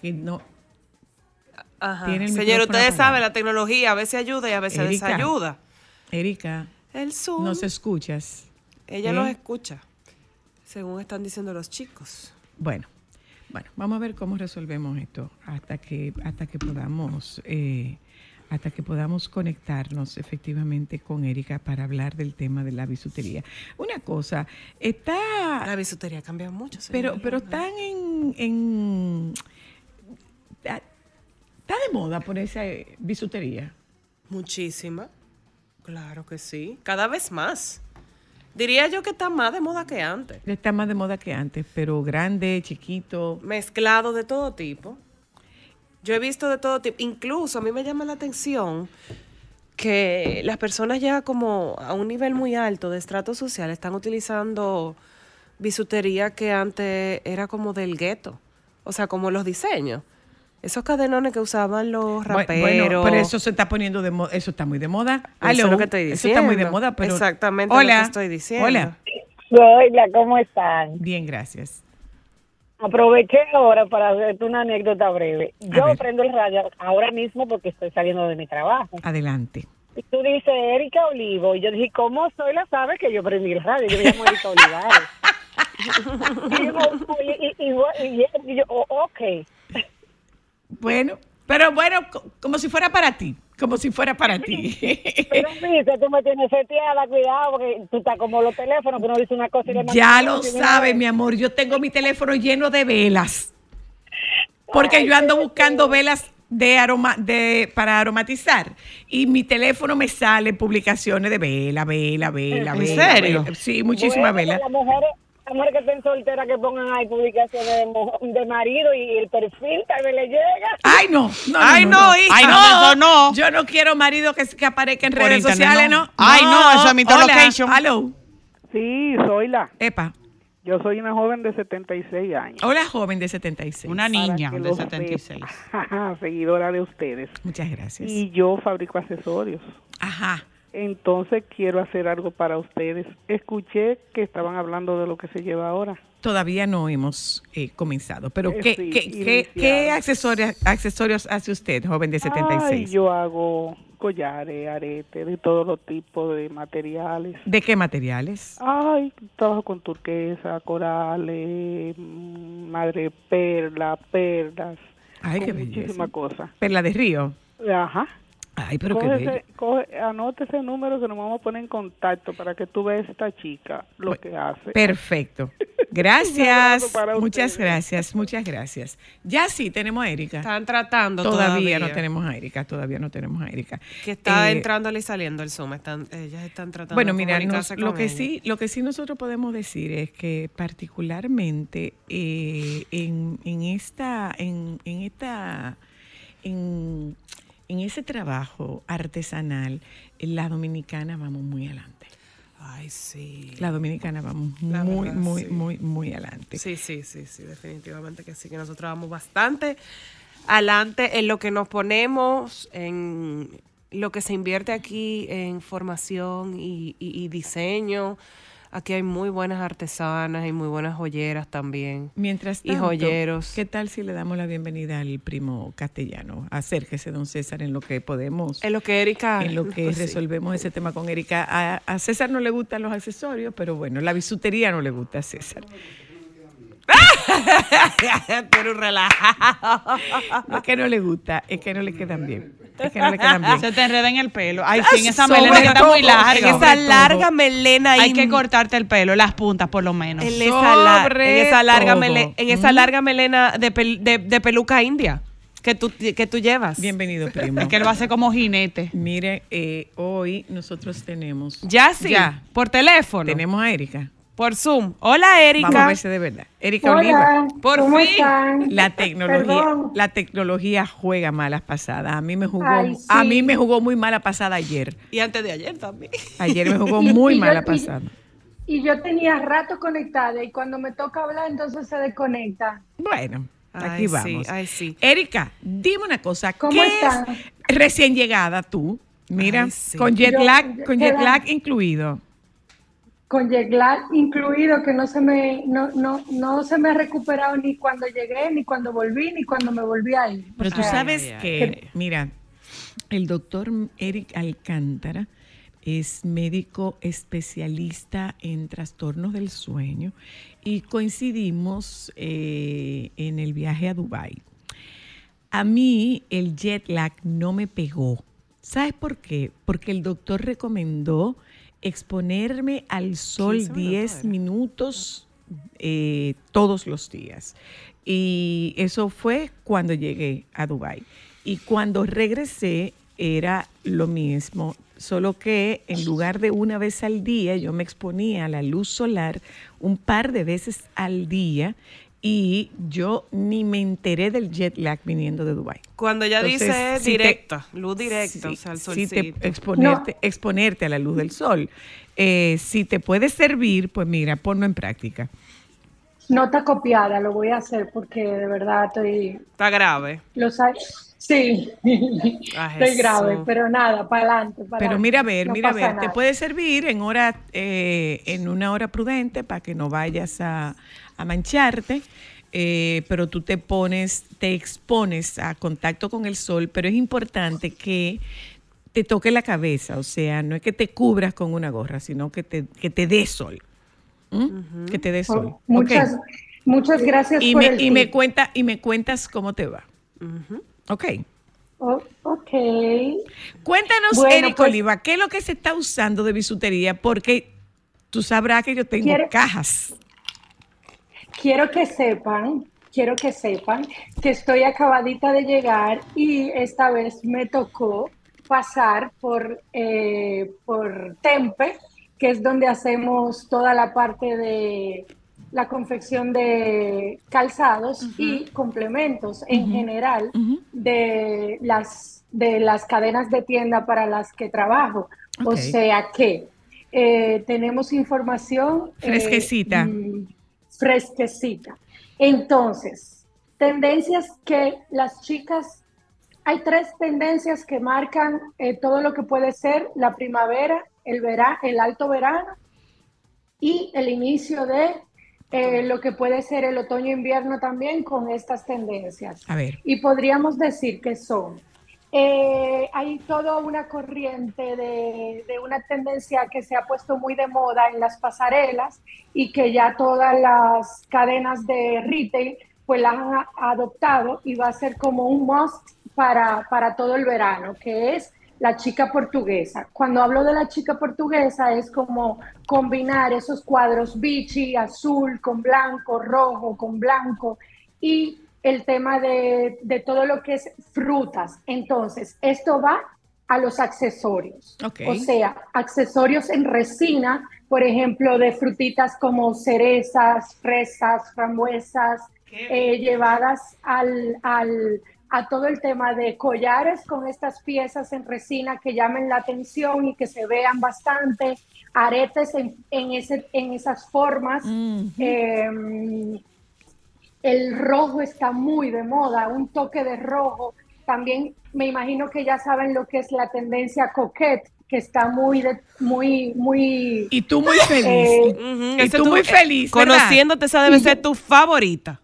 Que no. Ajá. Señor, ustedes saben, la tecnología a veces ayuda y a veces Erika. desayuda. Erika, El Zoom, nos escuchas. ella ¿Eh? los escucha, según están diciendo los chicos. Bueno, bueno, vamos a ver cómo resolvemos esto hasta que hasta que podamos eh, hasta que podamos conectarnos efectivamente con Erika para hablar del tema de la bisutería. Una cosa, está La bisutería cambia mucho. pero pero están en, en está, está de moda ponerse bisutería. Muchísima. Claro que sí. Cada vez más. Diría yo que está más de moda que antes. Está más de moda que antes, pero grande, chiquito. Mezclado de todo tipo. Yo he visto de todo tipo. Incluso a mí me llama la atención que las personas ya como a un nivel muy alto de estrato social están utilizando bisutería que antes era como del gueto. O sea, como los diseños. Esos cadenones que usaban los raperos. Bueno, pero eso se está poniendo de moda, eso está muy de moda. Eso es Aló, lo que estoy Eso está muy de diciendo. moda, pero Exactamente lo Hola. que estoy diciendo. Hola. Hola, ¿cómo están? Bien, gracias. Aproveché ahora para hacerte una anécdota breve. Yo prendo el radio ahora mismo porque estoy saliendo de mi trabajo. Adelante. Y tú dices Erika Olivo. Y yo dije, ¿cómo soy la sabes que yo prendí el radio? Yo me llamo Erika Olivares. y, yo, y, y- y- yo, oh, ok. Bueno, pero bueno, co- como si fuera para ti, como si fuera para ti. Pero viste, tú me tienes seteada, cuidado, porque tú estás como los teléfonos, que uno dice una cosa y le ya lo sabes, mi amor, yo tengo mi teléfono lleno de velas. Porque yo ando buscando velas de aroma de para aromatizar y mi teléfono me sale publicaciones de vela, vela, vela, ¿En vela, serio? vela. Sí, muchísimas Bueno, velas. Las mujeres, las mujeres que estén solteras que pongan ahí publicaciones de, de marido y el perfil tal vez le llega. Ay, no, no, Ay, no, hija. Ay, no, eso no. Yo no quiero marido que, que aparezca en Por redes internet, sociales, no. ¿no? Ay, no, eso es mi location. Aló. Sí, soy la. Epa. Yo soy una joven de 76 años. Hola, joven de 76. Una niña de lo 76. sepa. Seguidora de ustedes. Muchas gracias. Y yo fabrico accesorios. Ajá. Entonces quiero hacer algo para ustedes. Escuché que estaban hablando de lo que se lleva ahora. Todavía no hemos eh, comenzado, pero Eh, ¿qué, sí, qué, qué, qué iniciar. accesorios, accesorios hace usted, joven de 76? Ay, yo hago collares, aretes, de todos los tipos de materiales. ¿De qué materiales? Ay, trabajo con turquesa, corales, mm, madre perla, perlas. Ay, qué belleza. Muchísimas cosas. Perla de río. Ajá. Ay, pero qué Coge bello. ese- coge- anote ese número que nos vamos a poner en contacto para que tú veas esta chica lo que hace. Perfecto. Gracias. Muchas ustedes. gracias, muchas gracias. Ya sí, tenemos a Erika. Están tratando Todavía, todavía. no tenemos a Erika, todavía no tenemos a Erika. Que está Eh, entrándole y saliendo el Zoom. Están, ellas están tratando Bueno, de mira, comunicarse nos- lo que ella. sí, lo que sí nosotros podemos decir es que particularmente eh, en, en esta, en, en esta, en, en ese trabajo artesanal, la dominicana vamos muy adelante. Ay, sí. La dominicana vamos La muy, verdad, muy, sí. muy, muy adelante. Sí, sí, sí, sí, definitivamente que sí, que nosotros vamos bastante adelante en lo que nos ponemos, en lo que se invierte aquí en formación y, y- y diseño. Aquí hay muy buenas artesanas y muy buenas joyeras también. Mientras Y tanto, joyeros. ¿qué tal si le damos la bienvenida al primo castellano? Acérquese, don César, en lo que podemos. En lo que Erika... en lo que pues sí. resolvemos ese tema con Erika. A, a César no le gustan los accesorios, pero bueno, la bisutería no le gusta a César. Pero relajado. No es que no le gusta, es que no le quedan bien. Es que no le quedan bien. Se te enreda en el pelo. Ay, sí, en esa Sobre melena que está todo, muy larga. En esa larga melena Hay in- que cortarte el pelo, las puntas por lo menos. en esa, en esa larga todo. mele- en esa Mm. larga melena de, pel- de- de peluca india que tú, que tú llevas. Bienvenido, primo. Es que él va a ser como jinete. Mire, eh, hoy nosotros tenemos. Ya sí, Ya. por teléfono, Tenemos a Erika. Por Zoom. Hola Erika. Vamos a ver si de verdad. Erika Oliva. Por ¿cómo fin. están? La tecnología, Perdón. la tecnología juega malas pasadas. A mí me jugó, Ay, sí. a mí me jugó muy mala pasada ayer. Y antes de ayer también. Ayer me jugó Y- muy y mala pasada. Y yo tenía rato conectada y cuando me toca hablar entonces se desconecta. Bueno, aquí Ay, sí, vamos. ay, sí. Erika, dime una cosa. ¿Cómo ¿qué están? es recién llegada tú? Mira, Ay, sí. con jet Yo- lag, con jet lag incluido. Con jet lag incluido, que no se me, no, no, no se me ha recuperado ni cuando llegué, ni cuando volví, ni cuando me volví a ir. Pero O tú sea, sabes ay, que, mira, el doctor Eric Alcántara es médico especialista en trastornos del sueño y coincidimos eh, en el viaje a Dubái. A mí el jet lag no me pegó. ¿Sabes por qué? Porque el doctor recomendó exponerme al sol 15 minutos 10 era. minutos eh, todos los días. Y eso fue cuando llegué a Dubái. Y cuando regresé era lo mismo, solo que en lugar de una vez al día, yo me exponía a la luz solar un par de veces al día y yo ni me enteré del jet lag viniendo de Dubái. Cuando ella Entonces, dice si te- directa, luz directa, Sí, o sea, el te exponerte, exponerte a la luz del sol. Eh, si te puede servir, pues mira, ponlo en práctica. Nota copiada, lo voy a hacer porque de verdad estoy, Está grave. lo sa- sí, Ah, estoy grave, pero nada, para adelante, Pero mira a ver, no mira a ver, te puede servir en hora, eh, en una hora prudente para que no vayas a, a mancharte. eh, pero tú te pones, te expones a contacto con el sol, pero es importante que te toque la cabeza, o sea, no es que te cubras con una gorra, sino que te, que te dé sol. ¿Mm? Que te dé sol. Oh, muchas, muchas gracias y por me, el y me cuenta y me cuentas cómo te va. Ok. Oh, ok. Cuéntanos, Bueno, Eric pues- Oliva, ¿qué es lo que se está usando de bisutería? Porque tú sabrás que yo tengo cajas. Quiero que sepan, quiero que sepan que estoy acabadita de llegar y esta vez me tocó pasar por, eh, por Tempe, que es donde hacemos toda la parte de la confección de calzados y complementos en general de las, de las cadenas de tienda para las que trabajo. O sea que eh, tenemos información eh, Fresquecita. mm, fresquecita. Entonces, tendencias que las chicas, hay tres tendencias que marcan eh, todo lo que puede ser la primavera, el, vera- el alto verano y el inicio de eh, lo que puede ser el otoño-invierno también con estas tendencias. A ver. Y podríamos decir que son, eh, hay toda una corriente de, de una tendencia que se ha puesto muy de moda en las pasarelas y que ya todas las cadenas de retail pues la han adoptado y va a ser como un must para, para todo el verano, que es la chica portuguesa. Cuando hablo de la chica portuguesa es como combinar esos cuadros bichi, azul con blanco, rojo con blanco y el tema de, de todo lo que es frutas. Entonces, esto va a los accesorios. O sea, accesorios en resina, por ejemplo, de frutitas como cerezas, fresas, frambuesas, eh, llevadas al, al- a todo el tema de collares con estas piezas en resina que llamen la atención y que se vean bastante, aretes en, en ese, en esas formas. Eh, el rojo está muy de moda, un toque de rojo. También me imagino que ya saben lo que es la tendencia coquette, que está muy, de- muy, muy... Y tú muy feliz. Eh, y ese tú tú- muy eh, feliz, ¿verdad? Conociéndote, esa debe ser tu favorita.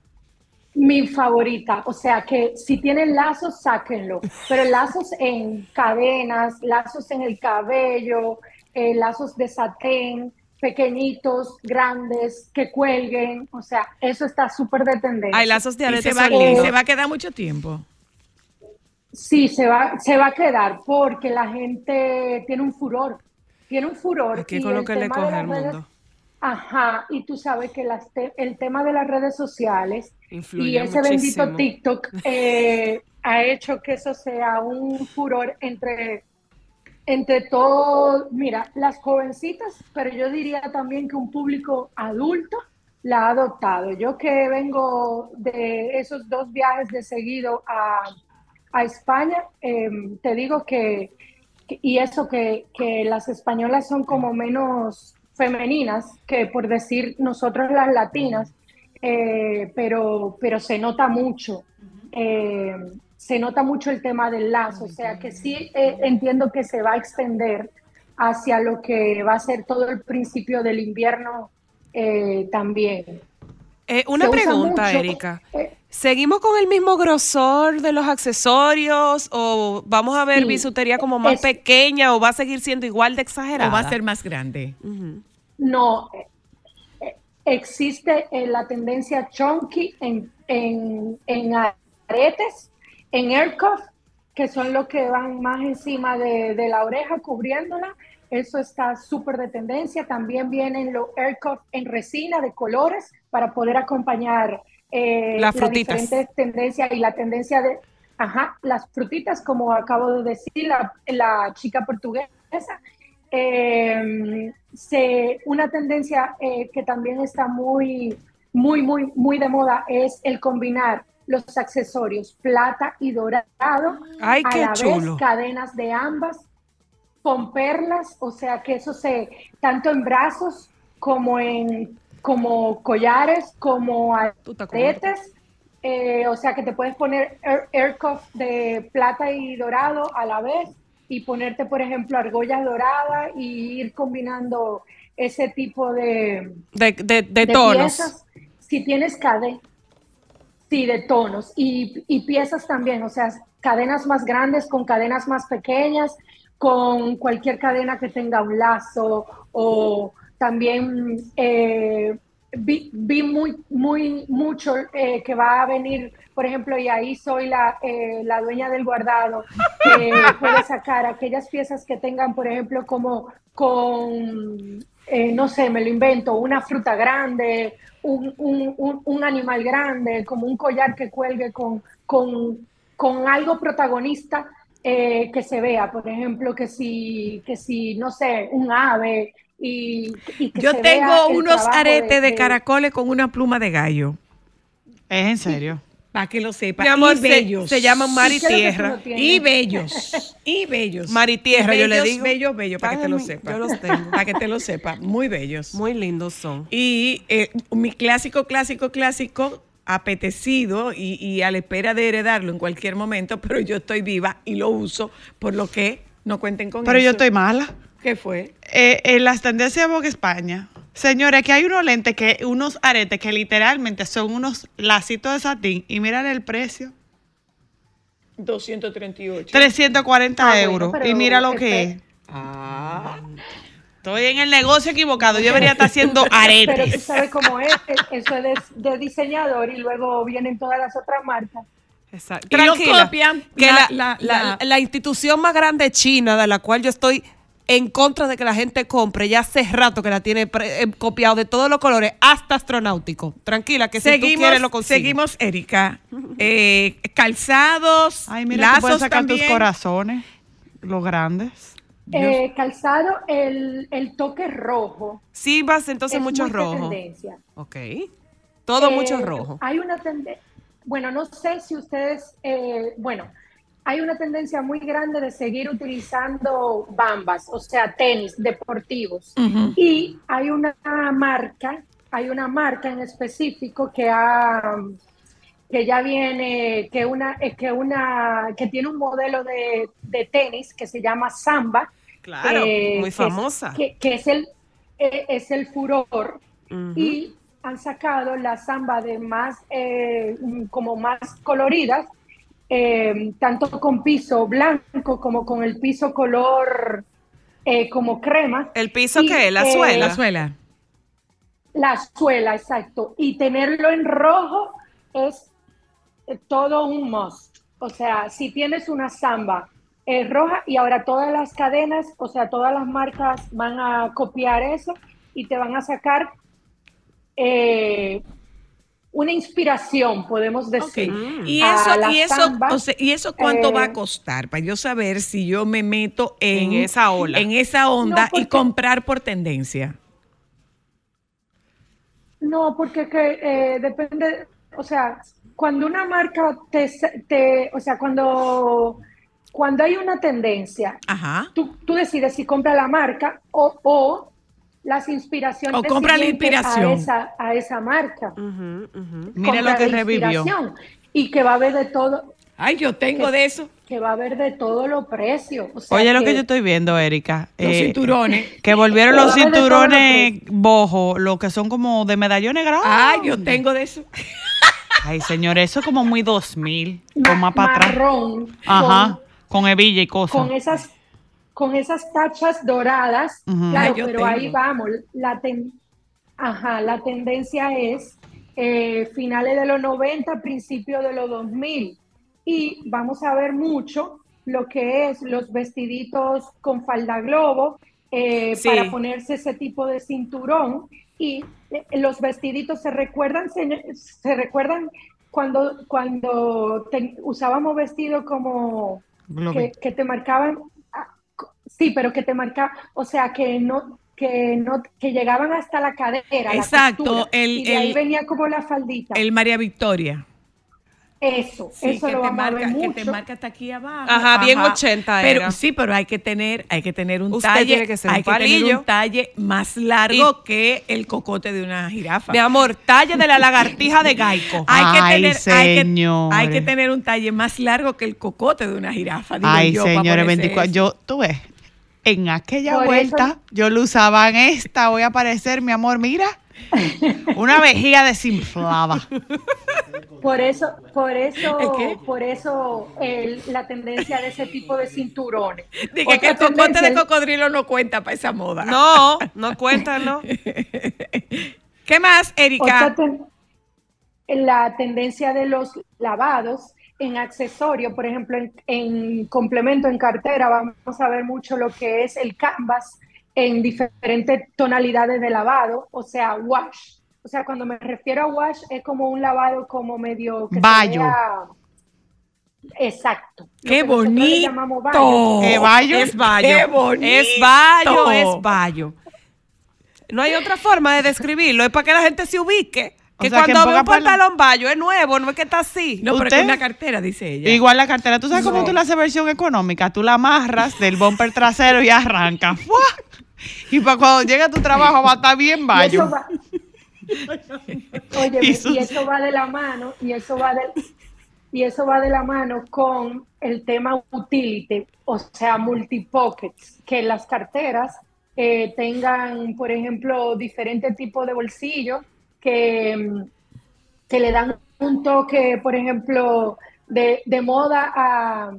Mi favorita, o sea que si tienen lazos, sáquenlo, pero lazos en cadenas, lazos en el cabello, eh, lazos de satén, pequeñitos, grandes, que cuelguen, o sea, eso está súper de tendencia. Hay lazos de se va, se a quedar mucho tiempo. Sí, se va, se va a quedar porque la gente tiene un furor, tiene un furor. Y con lo el que le tema de coge las al redes- mundo. Ajá, y tú sabes que las te- el tema de las redes sociales y ese muchísimo. bendito TikTok eh, ha hecho que eso sea un furor entre, entre todo, mira, las jovencitas, pero yo diría también que un público adulto la ha adoptado. Yo que vengo de esos dos viajes de seguido a, a España, eh, te digo que, que- y eso que, que las españolas son como menos femeninas que por decir nosotros las latinas, eh, pero, pero se nota mucho. Eh, se nota mucho el tema del lazo, o sea que sí eh, entiendo que se va a extender hacia lo que va a ser todo el principio del invierno eh, también. Eh, una Se pregunta, mucho, Erika. eh, ¿Seguimos con el mismo grosor de los accesorios o vamos a ver Sí, bisutería como más es- pequeña o va a seguir siendo igual de exagerada? ¿O va a ser más grande? No, existe la tendencia chunky en, en, en aretes, en air cuff, que son los que van más encima de, de la oreja cubriéndola. Eso está súper de tendencia. También vienen los air cuff en resina de colores para poder acompañar eh, Las frutitas. diferentes tendencias y la tendencia de, ajá, las frutitas, como acabo de decir, la, la chica portuguesa. Eh, se, una tendencia eh, que también está muy, muy, muy, muy de moda es el combinar los accesorios plata y dorado, Ay, a qué la chulo. vez cadenas de ambas, con perlas, o sea que eso se, tanto en brazos como en como collares, como aretes, eh, o sea que te puedes poner air, de plata y dorado a la vez y ponerte, por ejemplo, argollas doradas y ir combinando ese tipo de, De, de- de tonos. piezas. Si tienes cadena, sí, de tonos y, y piezas también, o sea, cadenas más grandes con cadenas más pequeñas, con cualquier cadena que tenga un lazo o también eh, vi, vi muy, muy, mucho eh, que va a venir, por ejemplo, y ahí soy la, eh, la dueña del guardado, que puede sacar aquellas piezas que tengan, por ejemplo, como con, eh, no sé, me lo invento, una fruta grande, un, un- un- un animal grande, como un collar que cuelgue con, con, con algo protagonista eh, que se vea, por ejemplo, que si, que si, no sé, un ave y, y que Yo se tengo vea unos aretes de, de- caracoles con una pluma de gallo. Es en serio. Para que lo sepa. Mi amor, y se- bellos. se llaman mar y ¿Y qué es lo que tú tierra. Y bellos. Y bellos. Mar y tierra, Y yo le bellos, digo. Bellos, bellos, para que te lo sepa. yo los tengo. Para que te lo sepa. Muy bellos. Muy lindos son. Y eh, mi clásico, clásico, clásico, apetecido y, y a la espera de heredarlo en cualquier momento, pero yo estoy viva y lo uso, por lo que no cuenten con Pero eso. yo estoy mala. ¿Qué fue? Eh, en las tendencias de Vogue España. Señores, aquí hay unos lentes que, unos aretes que literalmente son unos lacitos de satín. Y miren el precio. 238. 340 Ah, euros. y mira lo este- que es. Ah. Estoy en el negocio equivocado. Yo debería estar haciendo Pero tú aretes. sabes cómo es, e- eso es de, de diseñador y luego vienen todas las otras marcas. Exacto. Y Tranquila, copian, que la- la, la- la- la- la institución más grande china de la cual yo estoy en contra de que la gente compre, ya hace rato que la tiene pre- eh, copiado de todos los colores, hasta astronáutico. Tranquila, que si tú seguimos, quieres lo consigues. seguimos, Erika. Eh, calzados, Ay, mira, puedes lazos sacar tus también. corazones. Los grandes. Eh, calzado, el, el toque rojo. Sí, vas entonces es mucho rojo. tendencia. Ok. Todo Eh, mucho rojo. Hay una tendencia, bueno, no sé si ustedes, eh, bueno, hay una tendencia muy grande de seguir utilizando bambas, o sea, tenis deportivos. Y hay una marca, hay una marca en específico que ha que ya viene, que una, eh, que una, que tiene un modelo de, de tenis que se llama Samba. Claro, eh, muy famosa. Que, que es el, eh, es el furor y han sacado la samba de más, eh, como más coloridas, eh, tanto con piso blanco como con el piso color eh, como crema. ¿El piso Y, qué? ¿La eh, suela? La suela. La suela, exacto. Y tenerlo en rojo es eh, todo un must. O sea, si tienes una samba eh, roja y ahora todas las cadenas, o sea, todas las marcas van a copiar eso y te van a sacar eh, una inspiración, podemos decir. Y a eso, y eso, samba. o sea, y eso cuánto Eh, va a costar para yo saber si yo me meto en, En esa ola. en esa onda No, porque- y comprar por tendencia. No, porque que, eh, depende, o sea, cuando una marca te, te o sea, cuando, cuando hay una tendencia, Ajá. tú, tú decides si compra la marca o, o las inspiraciones O compra la inspiración. a esa, a esa marca. Ujú, ujú. Mira lo que revivió. Y que va a haber de todo. Ay, yo tengo que- de eso. Que va a haber de todos los precios. O sea Oye, lo que yo estoy viendo, Erika. Los eh, cinturones. Que volvieron Que los todos los cinturones bojos, los que son como de medallones grandes. Ay, yo tengo de eso. Ay, señor, eso es como muy 2000, con más para atrás. marrón. Ajá, con hebilla y Con, cosas. con esas con esas tachas doradas. Ujú. Claro, Ah, yo pero tengo. ahí vamos. La ten- Ajá, la tendencia es eh, finales de los 90, principios de los 2000. Y vamos a ver mucho lo que es los vestiditos con falda globo eh, Sí. para ponerse ese tipo de cinturón. Y eh, los vestiditos se recuerdan, se, se recuerdan cuando, cuando te- usábamos vestido como que, que te marcaban, sí, pero que te marcaban, o sea, que no, que no, que llegaban hasta la cadera. la Exacto, costura, el- y de ahí venía como la faldita. El María Victoria. eso, Sí, eso que lo te vamos a marca, ver que mucho. te marca hasta aquí abajo. Ajá, bien 80 pero. Sí, pero hay que tener, hay que tener un Usted talle, tiene que ser un hay que tener un talle más largo que el cocote de una jirafa. Mi amor, talle de la lagartija de Gaico. hay que Ay, tener, hay que, hay tener un talle más largo que el cocote de una jirafa. digo Ay, yo, señores, ponerse 24. eso. Yo, tú ves, en aquella Por vuelta, eso- yo lo usaba en esta. Voy a aparecer, mi amor, mira. Una vejiga desinflada. Por eso, por eso, por eso el- la tendencia de ese tipo de cinturones. Dije que el cocote de cocodrilo no cuenta para esa moda. No, no cuentan, ¿no? ¿Qué más, Erika? ten- la tendencia de los lavados en accesorio, por ejemplo, en, en complemento, en cartera, vamos a ver mucho lo que es el canvas en diferentes tonalidades de lavado, o sea, wash. O sea, cuando me refiero a wash, es como un lavado como medio... que Bayo. Exacto. ¡Qué que bonito! llamamos bayo. ¿Qué bayo? Es bayo. ¡Qué bonito! Es bayo, es bayo. No hay otra forma de describirlo, es para que la gente se ubique. O Que sea, que cuando ve un pantalón bayo es nuevo, no es que está así. No, pero ¿Usted? es una cartera, dice ella. Igual la cartera, ¿tú sabes cómo tú la haces versión económica? Tú la amarras del bumper trasero y arranca. ¡Fua! Y para cuando llegue a tu trabajo va a estar bien Y eso bayo. va- Oye, Y y, sus- eso va de la mano, y eso va de, y eso va de la mano con el tema utility, o sea, multipockets, que las carteras eh, tengan, por ejemplo, diferentes tipos de bolsillos que, que le dan un toque, por ejemplo, de, de moda a-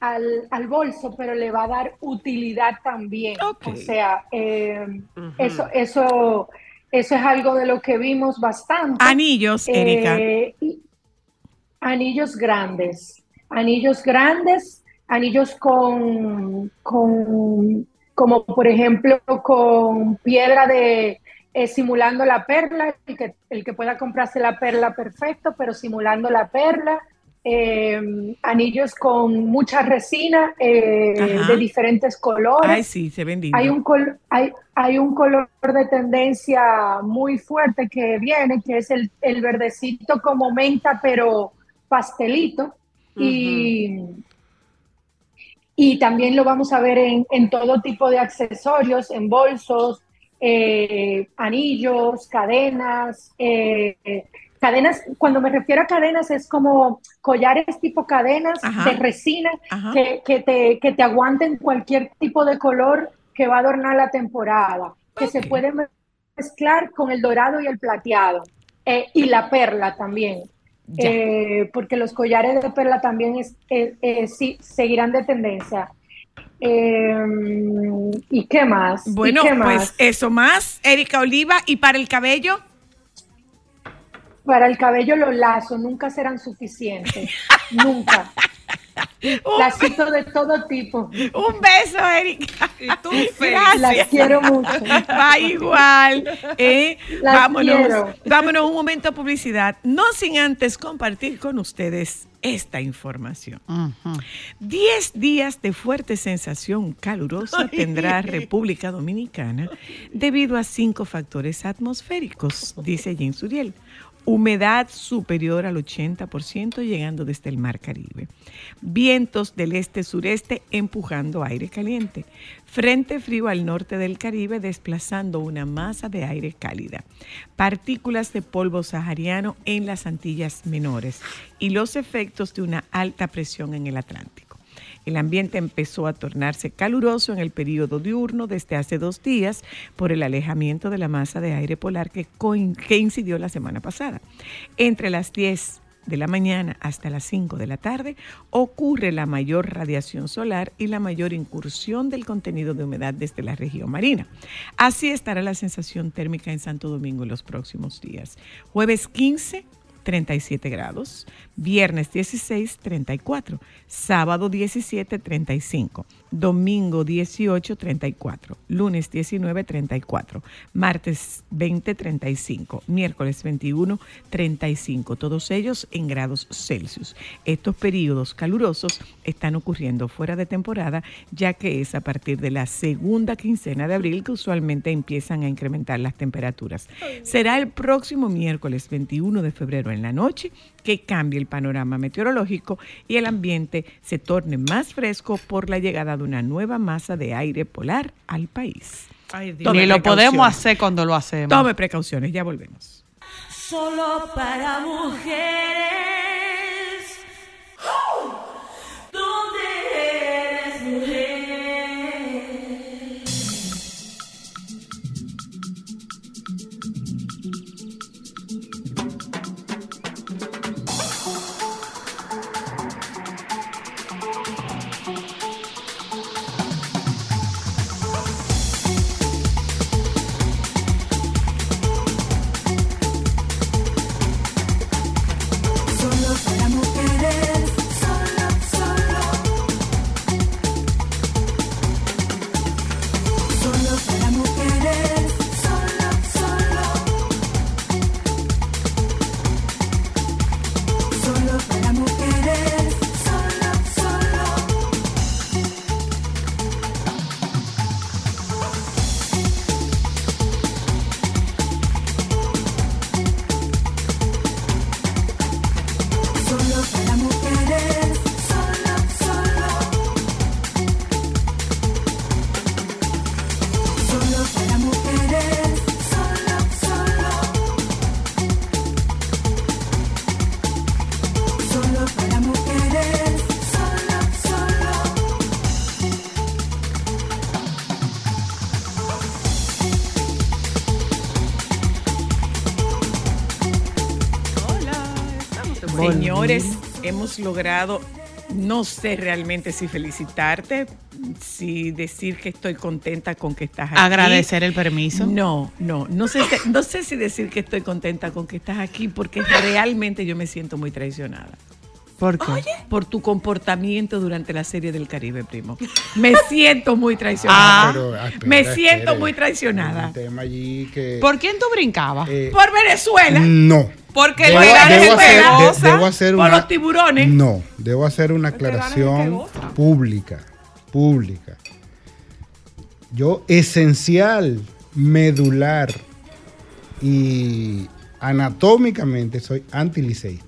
al, al bolso, pero le va a dar utilidad también. O sea, eh, eso, eso, eso es algo de lo que vimos bastante. Anillos, Erika. Eh, y anillos grandes, anillos grandes, anillos con, con como por ejemplo con piedra de eh, simulando la perla, el que, el que pueda comprarse la perla perfecto, pero simulando la perla. eh, anillos con mucha resina eh, de diferentes colores. Ay, sí, se ven. Hay un, col- hay, hay un color de tendencia muy fuerte que viene, que es el, el verdecito como menta, pero pastelito. y, y también lo vamos a ver en, en todo tipo de accesorios, en bolsos, eh, anillos, cadenas. eh, cadenas, cuando me refiero a cadenas, es como collares tipo cadenas Ajá. de resina que, que te, que te aguanten cualquier tipo de color que va a adornar la temporada, que se puede mezclar con el dorado y el plateado, eh, y la perla también, eh, porque los collares de perla también es, eh, sí, seguirán de tendencia. Eh, ¿Y qué más? ¿Y Bueno, qué pues eso más, Erika Oliva. ¿Y para el cabello? Para el cabello los lazos nunca serán suficientes, nunca. Lacitos de todo tipo. Un beso, Erika. Y tú. Gracias. Las quiero mucho. Va igual. ¿eh? Las vámonos, quiero. vámonos un momento a publicidad, no sin antes compartir con ustedes esta información. Ujú. 10 días de fuerte sensación calurosa tendrá República Dominicana debido a cinco factores atmosféricos, dice Jean Suriel. Humedad superior al 80% llegando desde el Mar Caribe. Vientos del este-sureste empujando aire caliente. Frente frío al norte del Caribe desplazando una masa de aire cálida. Partículas de polvo sahariano en las Antillas menores y los efectos de una alta presión en el Atlántico. El ambiente empezó a tornarse caluroso en el periodo diurno desde hace dos días por el alejamiento de la masa de aire polar que, que incidió la semana pasada. Entre las 10 de la mañana hasta las 5 de la tarde ocurre la mayor radiación solar y la mayor incursión del contenido de humedad desde la región marina. Así estará la sensación térmica en Santo Domingo en los próximos días. Jueves 15, 37 grados. Viernes 16, 34. Sábado 17, 35. Domingo 18, 34. Lunes 19, 34. Martes 20, 35. Miércoles 21, 35. Todos ellos en grados Celsius. Estos periodos calurosos están ocurriendo fuera de temporada, ya que es a partir de la segunda quincena de abril que usualmente empiezan a incrementar las temperaturas. Será el próximo miércoles 21 de febrero en la noche que cambie el panorama meteorológico y el ambiente se torne más fresco por la llegada de una nueva masa de aire polar al país. Tome Ni lo podemos hacer cuando lo hacemos. Tome precauciones, ya volvemos. Solo para mujeres. ¿Dónde hemos logrado, no sé realmente si felicitarte, si decir que estoy contenta con que estás aquí. Agradecer el permiso. No, no, no sé, si- no sé si decir que estoy contenta con que estás aquí porque realmente yo me siento muy traicionada. ¿Por qué? Por tu comportamiento durante la serie del Caribe, primo. Me siento muy Ah, traicionada. Pero, ah, espera, me siento muy traicionada. Un tema allí que... ¿Por quién tú brincabas? eh, Por Venezuela. no. Porque Debo, el verano debo es hacer, peligrosa. de- debo hacer por los tiburones. No, debo hacer una aclaración pública, pública. Yo esencial, medular y anatómicamente soy antiliceísta.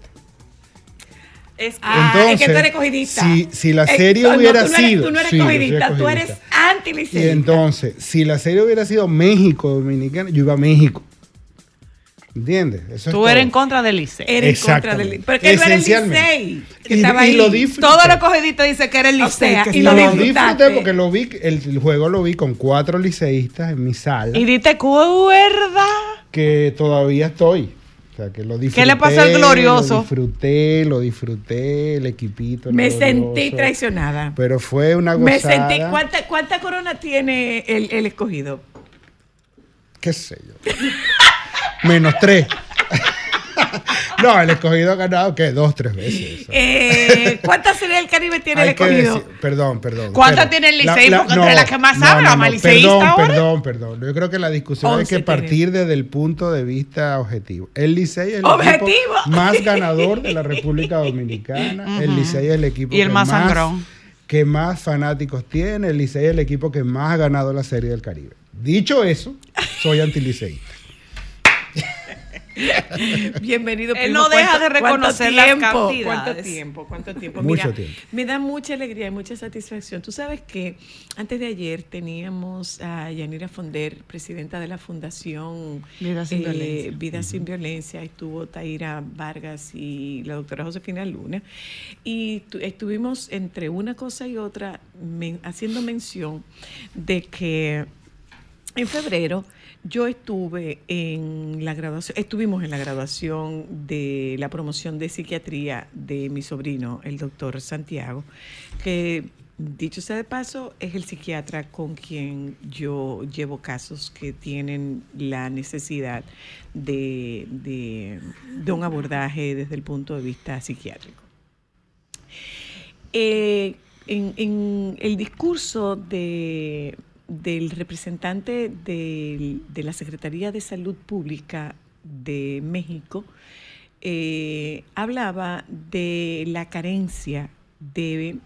Es que- Ah, Entonces, es que tú eres cogidista. si- si la Eh, serie no, hubiera tú no eres- sido- Tú no eres sí, cogidista, tú eres antiliceísta. Y entonces, si la serie hubiera sido México Dominicana, yo iba a México. ¿Entiendes? Eso Tú eres todo. en contra del ICE. Eres en contra del Exactamente. Pero que no era el. Licey, que Y- estaba y ahí. lo disfruté. Todos los cogidistas dicen que eres el O Licey. sea, que y lo lo disfruté porque lo vi, el, el juego lo vi con cuatro liceístas en mi sala, Y dite cuerda. que todavía estoy. O sea, que lo disfruté. ¿Qué le pasó al glorioso? Lo disfruté, lo disfruté, el equipito. el Me glorioso. sentí traicionada. Pero fue una Me gozada. sentí. ¿Cuánta, cuánta corona tiene el, el escogido? ¿Qué sé yo? Menos tres. no, el escogido ha ganado, ¿qué? Dos, tres veces. Eh, ¿Cuántas series del Caribe tiene el escogido? decir- perdón, perdón. ¿Cuántas tiene el Licey? Porque entre las que más habla, más liceísta Perdón, ahora. perdón, perdón. Yo creo que la discusión hay que partir desde el punto de vista objetivo. El Licey es el ¿Objetivo? equipo más ganador de la República Dominicana. El Licey es el equipo Y el que más sangrón. que más fanáticos tiene. El Licey es el equipo que más ha ganado la Serie del Caribe. Dicho eso, soy antiliceísta. Bienvenido. Él primo. no deja ¿Cuánto- de reconocer cuánto las tiempo? cantidades. ¿Cuánto tiempo? ¿Cuánto tiempo? Mucho Mira, tiempo. Me da mucha alegría y mucha satisfacción. Tú sabes que antes de ayer teníamos a Yanira Fonder, presidenta de la Fundación Vida sin eh, Violencia. Vida sin Violencia. Estuvo Taira Vargas y la doctora Josefina Luna. Y tu- estuvimos entre una cosa y otra men- haciendo mención de que en febrero yo estuve en la graduación, estuvimos en la graduación de la promoción de psiquiatría de mi sobrino, el doctor Santiago, que dicho sea de paso, es el psiquiatra con quien yo llevo casos que tienen la necesidad de, de- un abordaje desde el punto de vista psiquiátrico. Eh, en el discurso de, del representante del- de la Secretaría de Salud Pública de México, eh, hablaba de la carencia de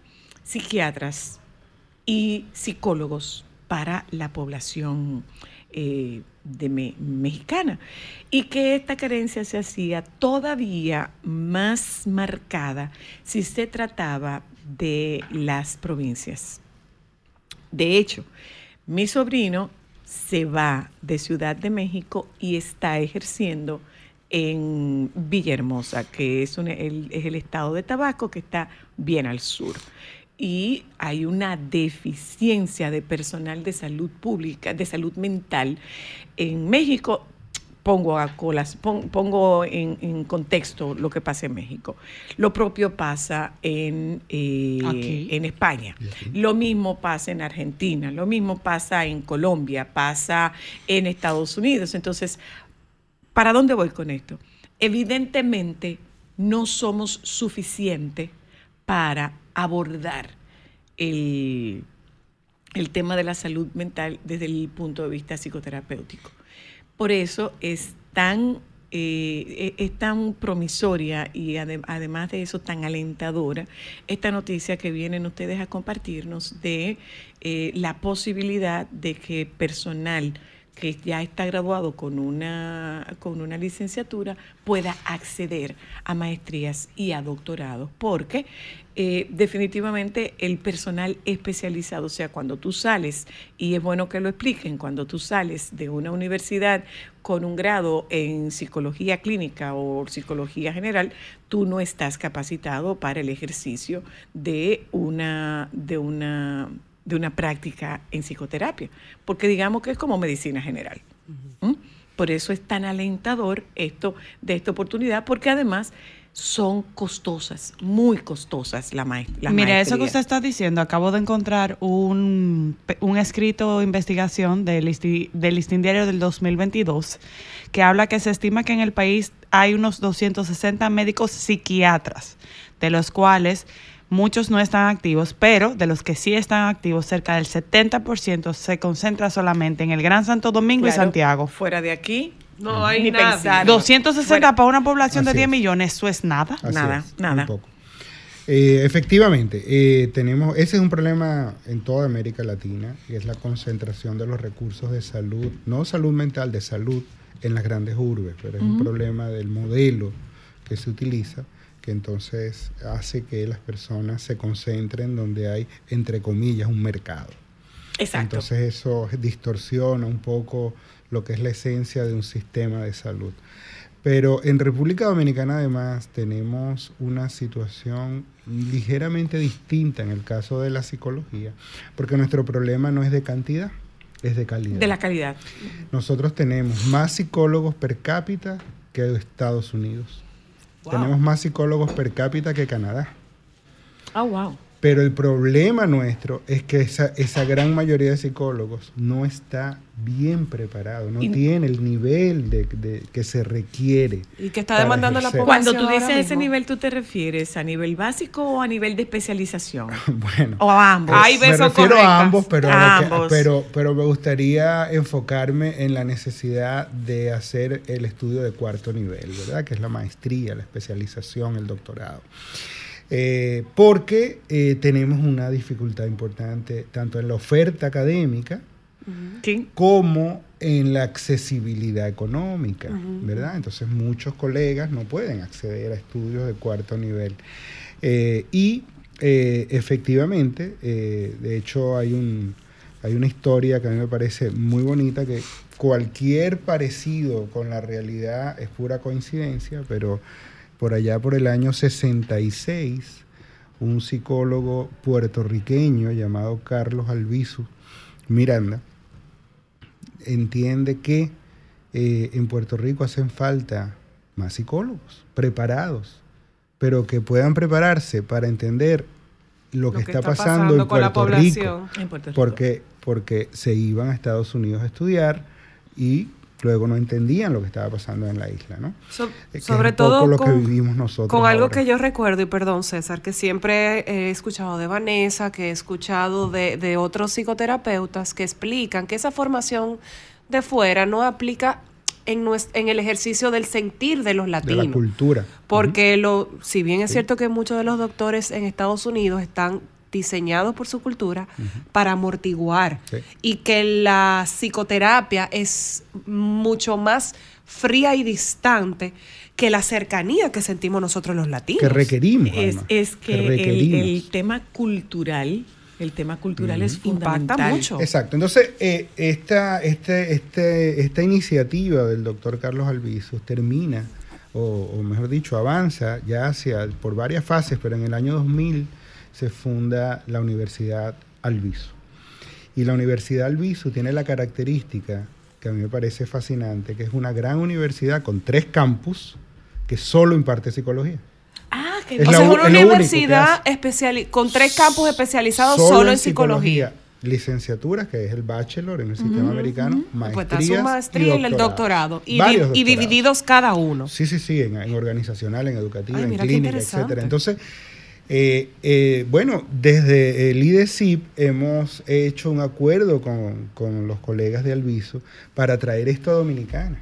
psiquiatras y psicólogos para la población eh, de me- mexicana y que esta carencia se hacía todavía más marcada si se trataba de las provincias. De hecho, mi sobrino se va de Ciudad de México y está ejerciendo en Villahermosa, que es, el, el estado de Tabasco que está bien al sur. Y hay una deficiencia de personal de salud pública, de salud mental en México. Pongo, a colas, pon- pongo en, en contexto lo que pasa en México. Lo propio pasa en, eh, en España. Lo mismo pasa en Argentina, lo mismo pasa en Colombia, pasa en Estados Unidos. Entonces, ¿para dónde voy con esto? Evidentemente, no somos suficientes para abordar el, el tema de la salud mental desde el punto de vista psicoterapéutico. Por eso es tan, eh, es tan promisoria y ade- además de eso tan alentadora esta noticia que vienen ustedes a compartirnos de eh, la posibilidad de que personal que ya está graduado con una, con una licenciatura pueda acceder a maestrías y a doctorados, porque eh, definitivamente el personal especializado, o sea, cuando tú sales, y es bueno que lo expliquen, cuando tú sales de una universidad con un grado en psicología clínica o psicología general, tú no estás capacitado para el ejercicio de una, de una, de una práctica en psicoterapia, porque digamos que es como medicina general. ¿Mm? Por eso es tan alentador esto de esta oportunidad, porque además son costosas, muy costosas la maestra. Mira, eso que usted está diciendo, acabo de encontrar un, un escrito de investigación del, listi- del listín diario del 2022 que habla que se estima que en el país hay unos 260 médicos psiquiatras, de los cuales muchos no están activos, pero de los que sí están activos, cerca del 70% se concentra solamente en el Gran Santo Domingo y Santiago. Fuera de aquí, No hay ni nadie. pensar. 260 Fuera- para una población de Así 10 es. millones, eso es nada. Así Nada, es, nada. muy poco. Eh, efectivamente, eh, tenemos, ese es un problema en toda América Latina, y es la concentración de los recursos de salud, no salud mental, de salud en las grandes urbes, pero es un problema del modelo que se utiliza, que entonces hace que las personas se concentren donde hay, entre comillas, un mercado. Exacto. Entonces eso distorsiona un poco lo que es la esencia de un sistema de salud. Pero en República Dominicana además tenemos una situación ligeramente distinta en el caso de la psicología, porque nuestro problema no es de cantidad, es de calidad. de la calidad. Nosotros tenemos más psicólogos per cápita que Estados Unidos. Wow. Tenemos más psicólogos per cápita que Canadá. Ah, wow. Pero el problema nuestro es que esa, esa gran mayoría de psicólogos no está bien preparado, no Y- tiene el nivel de, de- que se requiere. Y que está demandando la población. Cuando tú dices ese mismo. nivel, ¿tú te refieres a nivel básico o a nivel de especialización? Bueno, O a ambos. Me refiero correctas. a ambos, pero, a lo que- Ambos. pero, pero me gustaría enfocarme en la necesidad de hacer el estudio de cuarto nivel, ¿verdad? Que es la maestría, la especialización, el doctorado. Eh, porque eh, tenemos una dificultad importante tanto en la oferta académica como en la accesibilidad económica, ¿verdad? Entonces muchos colegas no pueden acceder a estudios de cuarto nivel. Eh, y eh, efectivamente, eh, de hecho hay, un, hay una historia que a mí me parece muy bonita, que cualquier parecido con la realidad es pura coincidencia, pero por allá por el año 66, un psicólogo puertorriqueño llamado Carlos Albizu Miranda entiende que eh, en Puerto Rico hacen falta más psicólogos preparados, pero que puedan prepararse para entender lo que, está, pasando, en, con la Puerto Rico, población. En Puerto Rico. porque porque se iban a Estados Unidos a estudiar y luego no entendían lo que estaba pasando en la isla, ¿no? So- Eh, que sobre todo lo con, que vivimos nosotros con algo ahora. que yo recuerdo, y perdón César, que siempre he escuchado de Vanessa, que he escuchado de, de otros psicoterapeutas que explican que esa formación de fuera no aplica en, nues- en el ejercicio del sentir de los de latinos. la cultura. Porque lo, si bien es cierto que muchos de los doctores en Estados Unidos están diseñados por su cultura para amortiguar Sí. y que la psicoterapia es mucho más fría y distante que la cercanía que sentimos nosotros los latinos. que requerimos. Es, además, es que el, requerimos. el tema cultural, el tema cultural es Impacta mucho. Exacto. Entonces, eh, esta, este, este, esta iniciativa del doctor Carlos Albizu termina, o, o mejor dicho, avanza ya hacia, por varias fases, pero en el año 2000 se funda la Universidad Albizu. Y la Universidad Albizu tiene la característica que a mí me parece fascinante, que es una gran universidad con tres campus que solo imparte psicología. Ah, qué Es o la sea, es u- una es que universidad especiali- con tres campos especializados solo, en psicología. Licenciatura, que es el bachelor en el sistema americano, Pues está maestría su maestría y el doctorado. Y, divididos cada uno. Sí, sí, sí, en, en organizacional, en educativa, Ay, en clínica, etcétera. Entonces, eh, eh, bueno, desde el IDECIP hemos hecho un acuerdo con, con los colegas de Alviso para traer esto a Dominicana.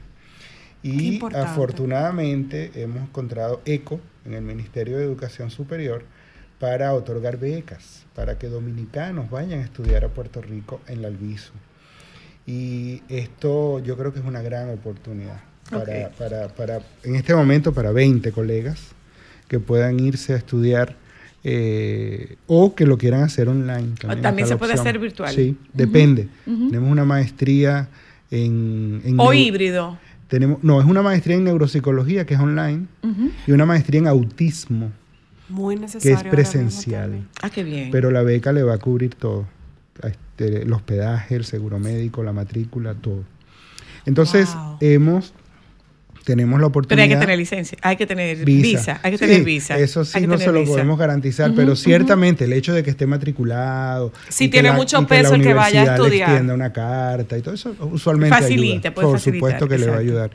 Y afortunadamente hemos encontrado ECO en el Ministerio de Educación Superior para otorgar becas, para que dominicanos vayan a estudiar a Puerto Rico en la Alviso. Y esto yo creo que es una gran oportunidad para, para, para, en este momento, para 20 colegas que puedan irse a estudiar eh, o que lo quieran hacer online. También se puede opción. hacer virtual. Sí, depende. Tenemos una maestría en... en O híbrido. Tenemos, no, es una maestría en neuropsicología que es online y una maestría en autismo Muy que necesario. es ahora mismo presencial. Ah, qué bien. Pero la beca le va a cubrir todo. Este, el hospedaje, el seguro médico, la matrícula, todo. Entonces, Wow. hemos, tenemos la Pero oportunidad. hay que tener licencia, hay que tener visa, hay que Sí, tener visa. Eso sí no se lo visa. podemos garantizar, pero ciertamente el hecho de que esté matriculado. Que tiene mucho peso el que vaya a le estudiar. extienda una carta y todo eso usualmente Facilita, ayuda. puede Por supuesto que le va a ayudar.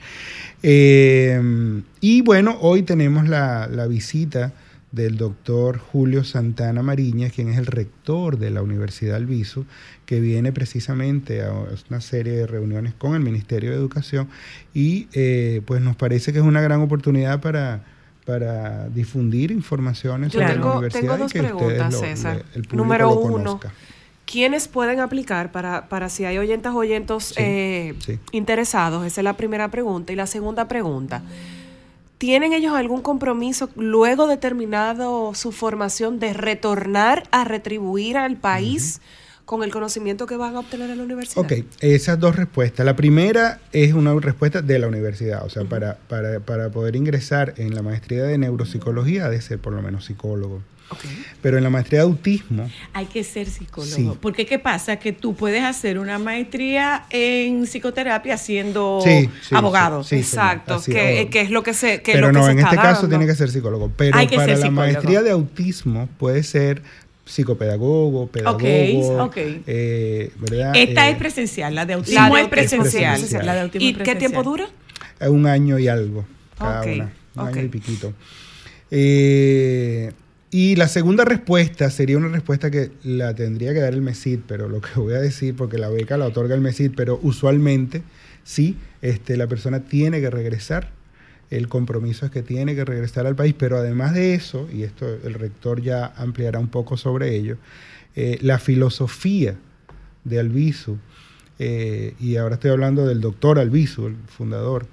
Eh, y bueno, hoy tenemos la, la visita del doctor Julio Santana Mariñas, quien es el rector de la Universidad Albizu, que viene precisamente a una serie de reuniones con el Ministerio de Educación y eh, pues nos parece que es una gran oportunidad para, para difundir informaciones Yo sobre la universidad tengo y dos que ustedes preguntas, lo- César. el público Número lo uno, conozca. ¿Quiénes pueden aplicar para, para si hay oyentas o oyentos Sí, eh, sí. interesados? Esa es la primera pregunta. Y la segunda pregunta, ¿tienen ellos algún compromiso luego de terminado su formación de retornar a retribuir al país con el conocimiento que van a obtener en la universidad? Ok, esas dos respuestas. La primera es una respuesta de la universidad, o sea, para, para, para poder ingresar en la maestría de neuropsicología ha de ser por lo menos psicólogo. Pero en la maestría de autismo, Hay que ser psicólogo. Sí. Porque ¿qué pasa? Que tú puedes hacer una maestría en psicoterapia siendo Sí, sí, abogado. sí, sí, Exacto, que, que es lo que se que pero lo que no, se en está este caso tiene que ser psicólogo. Pero Hay que para ser la psicólogo. maestría de autismo puede ser psicopedagogo, pedagogo, ok. eh, ¿verdad? Esta Eh, es presencial, la de La autismo de es presencial. presencial. La de autismo ¿Y es qué tiempo dura? Eh, un año y algo cada Ok, una, un año y piquito. Eh, y la segunda respuesta sería una respuesta que la tendría que dar el MESID, pero lo que voy a decir, porque la beca la otorga el MESID, pero usualmente sí, este, la persona tiene que regresar. El compromiso es que tiene que regresar al país, pero además de eso, y esto el rector ya ampliará un poco sobre ello, eh, la filosofía de Albizu eh, y ahora estoy hablando del doctor Albizu, el fundador,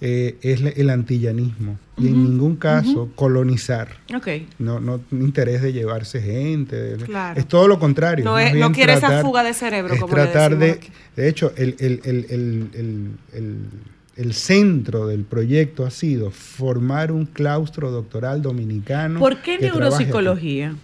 eh, es el antillanismo. Y en ningún caso colonizar. Ok. No, no interés de llevarse gente. Claro. Es todo lo contrario. No es- quiere esa fuga de cerebro, es como le tratar de, aquí. de hecho, el, el- el- el- el- centro del proyecto ha sido formar un claustro doctoral dominicano. ¿Por qué neuropsicología?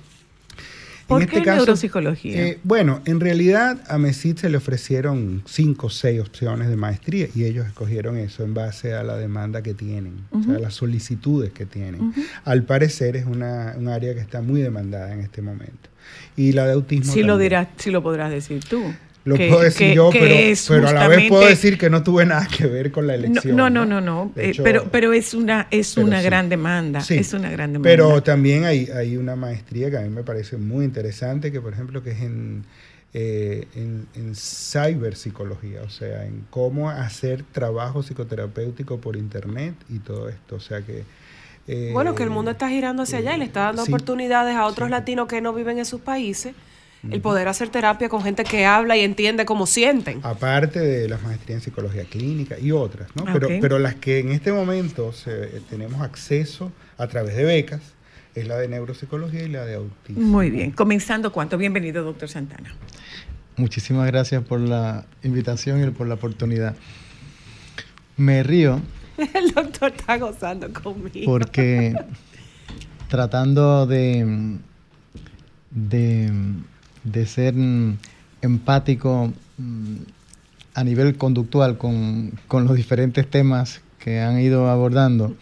¿Por En qué este caso, neuropsicología? eh, bueno, en realidad a MESID se le ofrecieron cinco o seis opciones de maestría y ellos escogieron eso en base a la demanda que tienen, o sea, Ujú. las solicitudes que tienen. Al parecer es una, un área que está muy demandada en este momento. Y la de autismo Sí lo dirás, sí lo podrás decir tú. Lo Que- puedo decir que- yo, que pero, es pero a la vez puedo decir que no tuve nada que ver con la No, elección. no, no, no, no, eh, hecho, pero, pero es una, es pero una sí. gran demanda. Sí. Es una gran demanda. Pero también hay, hay una maestría que a mí me parece muy interesante, que por ejemplo que es en, eh, en, en ciberpsicología, o sea, en cómo hacer trabajo psicoterapéutico por internet y todo esto. O sea que... eh, Bueno, que el mundo está girando hacia allá y le está dando sí. oportunidades a otros latinos que no viven en sus países el poder hacer terapia con gente que habla y entiende cómo sienten. Aparte de las maestrías en psicología clínica y otras, ¿no? Pero, pero las que en este momento se- tenemos acceso a través de becas es la de neuropsicología y la de autismo. Muy bien. Comenzando cuánto. Bienvenido, doctor Santana. Muchísimas gracias por la invitación y por la oportunidad. Me río El doctor está gozando conmigo. porque tratando de, de, de ser mm, empático mm, a nivel conductual con, con los diferentes temas que han ido abordando,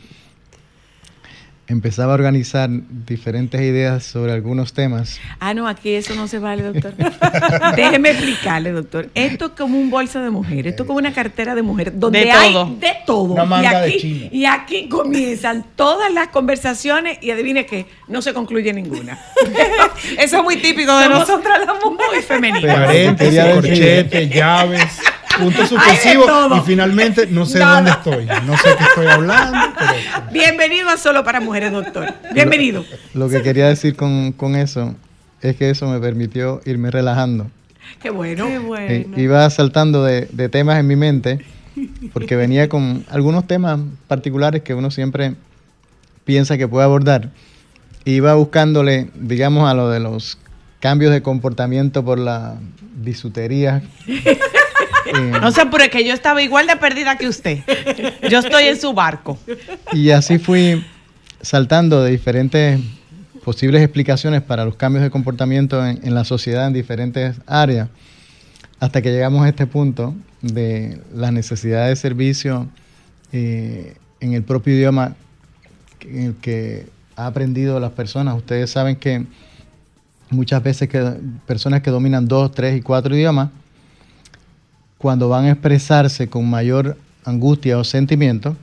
empezaba a organizar diferentes ideas sobre algunos temas. Ah, no, aquí eso no se vale, doctor. Déjeme explicarle, doctor. Esto es como un bolso de mujer, esto es como una cartera de mujer, donde De hay todo. de todo. Una manga y, de aquí, chino. y aquí comienzan todas las conversaciones y adivine que no se concluye ninguna. Eso es muy típico de Somos nosotras las Muy mujeres. femenino. Pero Paréntesis, quería decir- corchete, llaves, puntos suspensivos y finalmente no sé Nada. dónde estoy. No sé qué estoy hablando, pero... Bienvenido a Solo para Mujeres, doctor. Bienvenido. Lo que quería decir con, con eso es que eso me permitió irme relajando. Qué bueno. Qué Eh, bueno. iba saltando de, de temas en mi mente porque venía con algunos temas particulares que uno siempre piensa que puede abordar. Iba buscándole, digamos, a lo de los cambios de comportamiento por la bisutería. Eh, No se apure, que yo estaba igual de perdida que usted. Yo estoy en su barco. y así fui saltando de diferentes posibles explicaciones para los cambios de comportamiento en, en la sociedad en diferentes áreas, hasta que llegamos a este punto de la necesidad de servicio eh, en el propio idioma en el que ha aprendido las personas. Ustedes saben que muchas veces que personas que dominan dos, tres y cuatro idiomas, cuando van a expresarse con mayor angustia o sentimiento,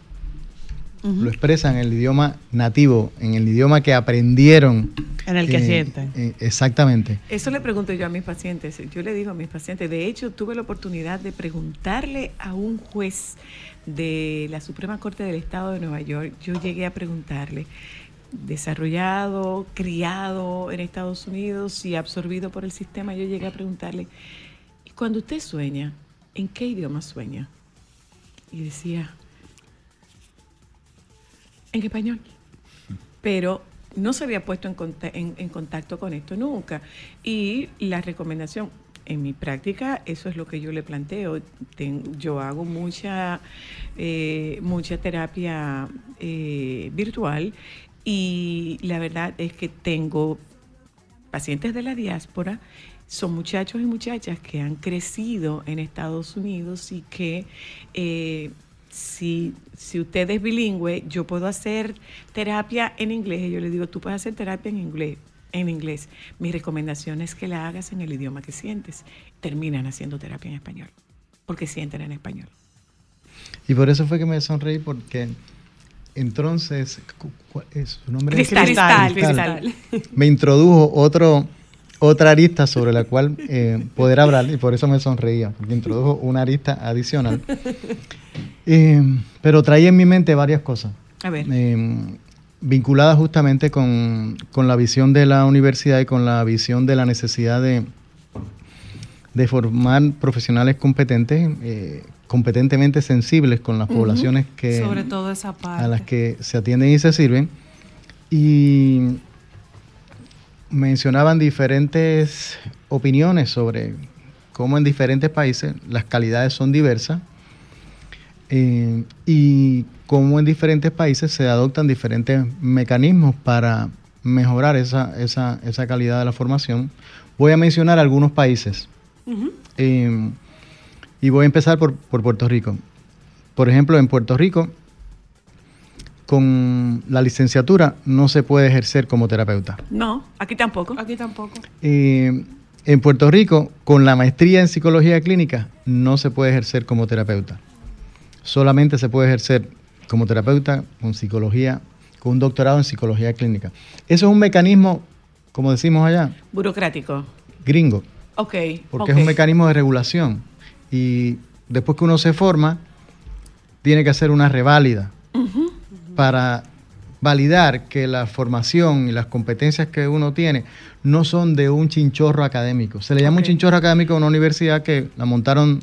lo expresan en el idioma nativo, en el idioma que aprendieron. En el que eh, sienten. eh, exactamente. Eso le pregunto yo a mis pacientes. Yo le digo a mis pacientes, de hecho, tuve la oportunidad de preguntarle a un juez de la Suprema Corte del Estado de Nueva York, yo llegué a preguntarle, desarrollado, criado en Estados Unidos y absorbido por el sistema, yo llegué a preguntarle, ¿y cuando usted sueña, en qué idioma sueña? Y decía, en español. Pero no se había puesto en, conta- en- en contacto con esto nunca. Y la recomendación, en mi práctica, eso es lo que yo le planteo. Yo hago mucha, eh, mucha terapia eh, virtual y la verdad es que tengo pacientes de la diáspora son muchachos y muchachas que han crecido en Estados Unidos y que eh, si, si usted es bilingüe, yo puedo hacer terapia en inglés. Y yo le digo, tú puedes hacer terapia en inglés. En inglés. Mi recomendación es que la hagas en el idioma que sientes. Terminan haciendo terapia en español, porque sienten en español. Y por eso fue que me sonreí, porque entonces, cu- cu- es su nombre? Cristal, Cristal, cristal. me introdujo otro, otra arista sobre la cual eh, poder hablar y por eso me sonreía, porque introdujo una arista adicional. Eh, pero traía en mi mente varias cosas A ver. eh, vinculadas justamente con, con la visión de la universidad y con la visión de la necesidad de, de formar profesionales competentes, eh, competentemente sensibles con las poblaciones que, Sobre todo esa parte. a las que se atienden y se sirven. Y mencionaban diferentes opiniones sobre cómo en diferentes países las calidades son diversas eh, y cómo en diferentes países se adoptan diferentes mecanismos para mejorar esa, esa, esa calidad de la formación. Voy a mencionar algunos países. Eh, y voy a empezar por, por Puerto Rico. Por ejemplo, en Puerto Rico, con la licenciatura no se puede ejercer como terapeuta. No, aquí tampoco. Aquí tampoco. Eh, en Puerto Rico, con la maestría en psicología clínica, no se puede ejercer como terapeuta. Solamente se puede ejercer como terapeuta con psicología, con un doctorado en psicología clínica. Eso es un mecanismo, como decimos allá, Burocrático. gringo, Ok. porque es un mecanismo de regulación. Y después que uno se forma, tiene que hacer una reválida. Para validar que la formación y las competencias que uno tiene no son de un chinchorro académico. Se le llama un chinchorro académico a una universidad que la montaron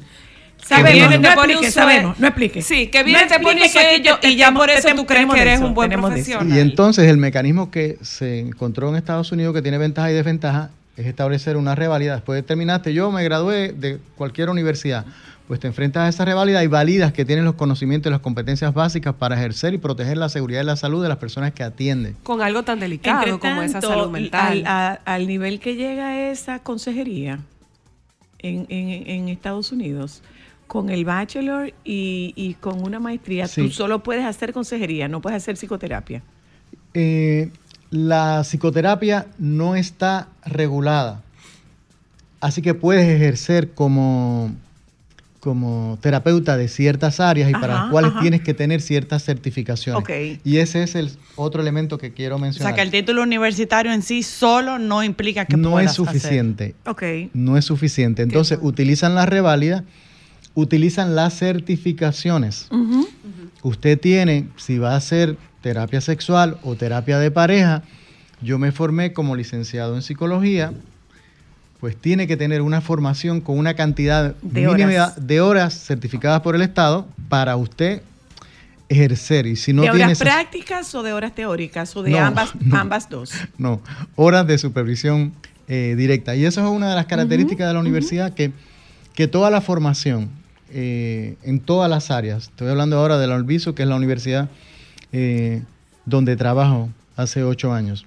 Sabemos, no pone explique, un sabemos, sue- no explique. Sí, que viene, No te pone un explique que aquí sello te- y ya por eso tú crees que eres eso, un buen profesional. Y entonces el mecanismo que se encontró en Estados Unidos que tiene ventaja y desventaja es establecer una reválida. Después de terminaste, yo me gradué de cualquier universidad, pues te enfrentas a esa reválida y validas que tienes los conocimientos y las competencias básicas para ejercer y proteger la seguridad y la salud de las personas que atienden. Con algo tan delicado Entre como esa tanto, salud mental. Al, a- al nivel que llega esa consejería en, en- en Estados Unidos, con el bachelor y, y con una maestría, Sí. tú solo puedes hacer consejería, no puedes hacer psicoterapia. Eh, la psicoterapia no está regulada, así que puedes ejercer como, como terapeuta de ciertas áreas y para las cuales ajá. tienes que tener ciertas certificaciones. Ok. Y ese es el otro elemento que quiero O mencionar. sea, que el título universitario en sí solo no implica que no puedas es suficiente. hacer. Ok. No es suficiente. Entonces, utilizan la reválida, utilizan las certificaciones. Usted tiene, si va a hacer terapia sexual o terapia de pareja, yo me formé como licenciado en psicología, pues tiene que tener una formación con una cantidad De mínima horas. de horas certificadas por el Estado para usted ejercer. Y si no ¿De horas esas- prácticas o de horas teóricas o de No, ambas, no. ambas dos? no, horas de supervisión eh, directa. Y eso es una de las características de la universidad, que, que toda la formación eh, en todas las áreas, estoy hablando ahora de la Olviso, que es la universidad eh, donde trabajo hace ocho años,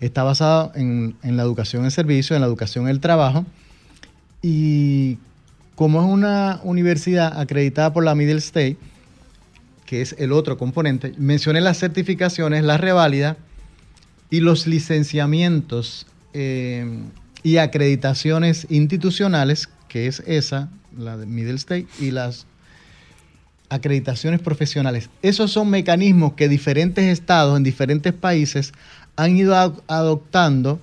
está basada en, en la educación en servicio, en la educación en el trabajo, y como es una universidad acreditada por la Middle State, que es el otro componente, mencioné las certificaciones, la reválida y los licenciamientos eh, y acreditaciones institucionales, que es esa, la de Middle State, y las acreditaciones profesionales. Esos son mecanismos que diferentes estados en diferentes países han ido ad- adoptando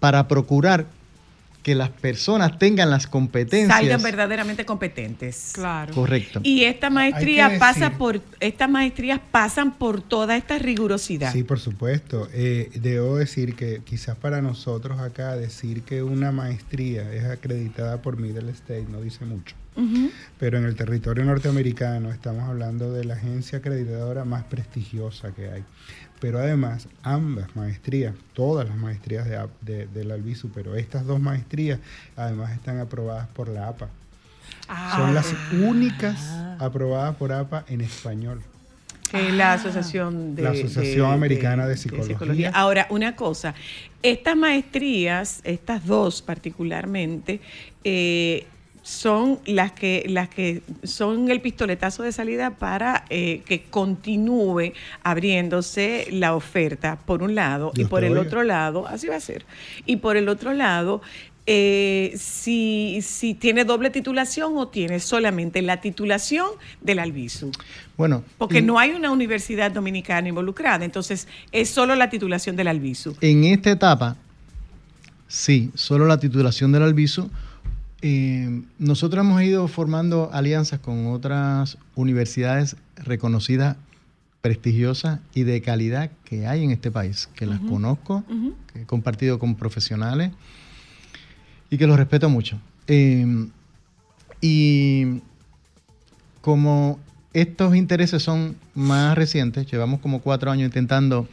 para procurar que las personas tengan las competencias. Salgan verdaderamente competentes. Claro. Correcto. Y esta maestría pasa por, estas maestrías pasan por toda esta rigurosidad. Sí, por supuesto. Eh, debo decir que quizás para nosotros acá decir que una maestría es acreditada por Middle State no dice mucho. Pero en el territorio norteamericano estamos hablando de la agencia acreditadora más prestigiosa que hay. Pero además, ambas maestrías, todas las maestrías de, de, del Albizu, pero estas dos maestrías además están aprobadas por la APA. Son las únicas aprobadas por APA en español. que es la asociación de La Asociación Americana de Psicología. Ahora, una cosa, estas maestrías, estas dos particularmente, eh, son las que, las que son el pistoletazo de salida para eh, que continúe abriéndose la oferta, por un lado, y por el otro lado, así va a ser, y por el otro lado, eh, si, si tiene doble titulación o tiene solamente la titulación del Albizu. Bueno, Porque en- no hay una universidad dominicana involucrada, entonces es solo la titulación del Albizu. En esta etapa, sí, solo la titulación del Albizu. Eh, nosotros hemos ido formando alianzas con otras universidades reconocidas, prestigiosas y de calidad que hay en este país, que las conozco, que he compartido con profesionales. y que los respeto mucho. Eh, y como estos intereses son más recientes, llevamos como cuatro años intentando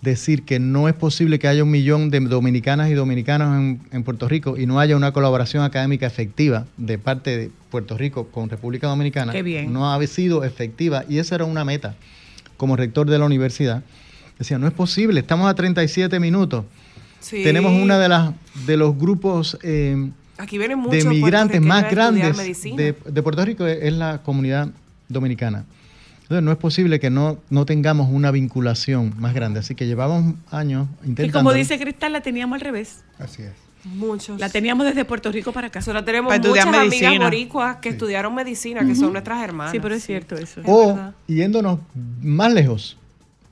decir que no es posible que haya un millón de dominicanas y dominicanos en, en Puerto Rico y no haya una colaboración académica efectiva de parte de Puerto Rico con República Dominicana. Qué bien. No ha sido efectiva y esa era una meta como rector de la universidad. Decía, no es posible, estamos a 37 minutos. Sí. Tenemos una de las de los grupos eh, Aquí vienen de muchos migrantes más grandes de, de Puerto Rico es, es la comunidad dominicana. Entonces no es posible que no, no tengamos una vinculación más grande. Así que llevamos años Y intentando. como dice Cristal, la teníamos al revés. Así es. Muchos. La teníamos desde Puerto Rico para acá. Nosotros tenemos Para muchas estudiar amigas medicina. boricuas que estudiaron medicina, que son nuestras hermanas. Sí, pero es cierto eso. o yéndonos más lejos,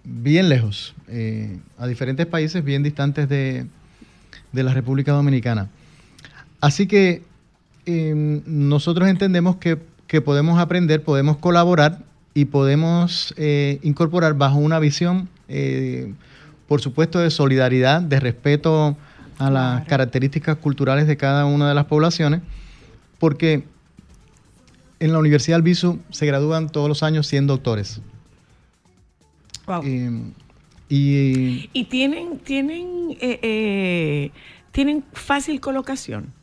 bien lejos, eh, a diferentes países bien distantes de, de la República Dominicana. Así que eh, nosotros entendemos que, que podemos aprender, podemos colaborar y podemos eh, incorporar bajo una visión, eh, por supuesto, de solidaridad, de respeto a las características culturales de cada una de las poblaciones, porque en la Universidad Albizu se gradúan todos los años 100 doctores. Wow. Eh, y Y tienen, tienen, eh, eh, tienen fácil colocación.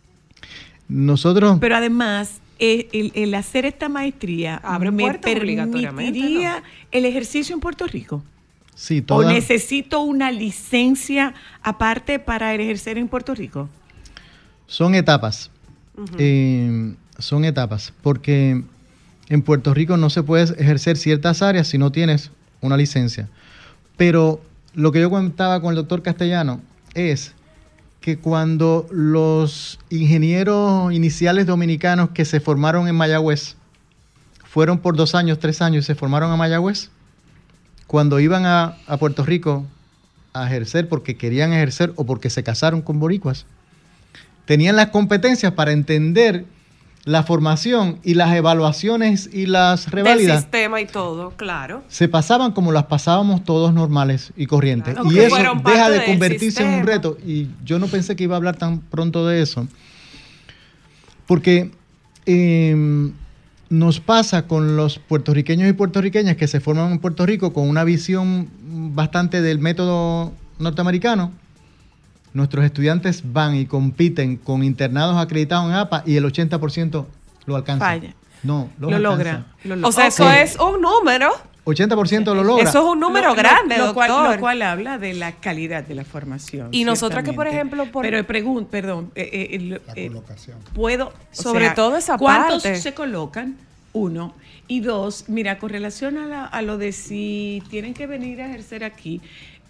nosotros, Pero además, el, el hacer esta maestría Abre me permitiría el ejercicio en Puerto Rico. sí, ¿O todas, necesito una licencia aparte para ejercer en Puerto Rico? son etapas. Eh, son etapas, porque en Puerto Rico no se puede ejercer ciertas áreas si no tienes una licencia. Pero lo que yo comentaba con el doctor Castellano es que cuando los ingenieros iniciales dominicanos que se formaron en Mayagüez fueron por dos años, tres años y se formaron a Mayagüez, cuando iban a, a Puerto Rico a ejercer porque querían ejercer o porque se casaron con boricuas, tenían las competencias para entender la formación y las evaluaciones y las Del reválidas sistema y todo, claro. se pasaban como las pasábamos todos normales y corrientes. Claro, y eso deja de convertirse en un reto. Y yo no pensé que iba a hablar tan pronto de eso. Porque eh, nos pasa con los puertorriqueños y puertorriqueñas que se forman en Puerto Rico con una visión bastante del método norteamericano. Nuestros estudiantes van y compiten con internados acreditados en APA y el 80% lo alcanza. Falla. No, lo, Lo logra. lo logra. O sea, eso es un número. 80% lo logra. Eso es un número Lo- grande, lo cual, doctor. lo cual habla de la calidad de la formación. Y nosotras que, por ejemplo, por- Pero pregunto, perdón, eh, eh, La eh, colocación. puedo... Sobre sea, todo esa ¿Cuántos parte. se colocan? Uno. Y dos, mira, con relación a, la- a lo de si tienen que venir a ejercer aquí,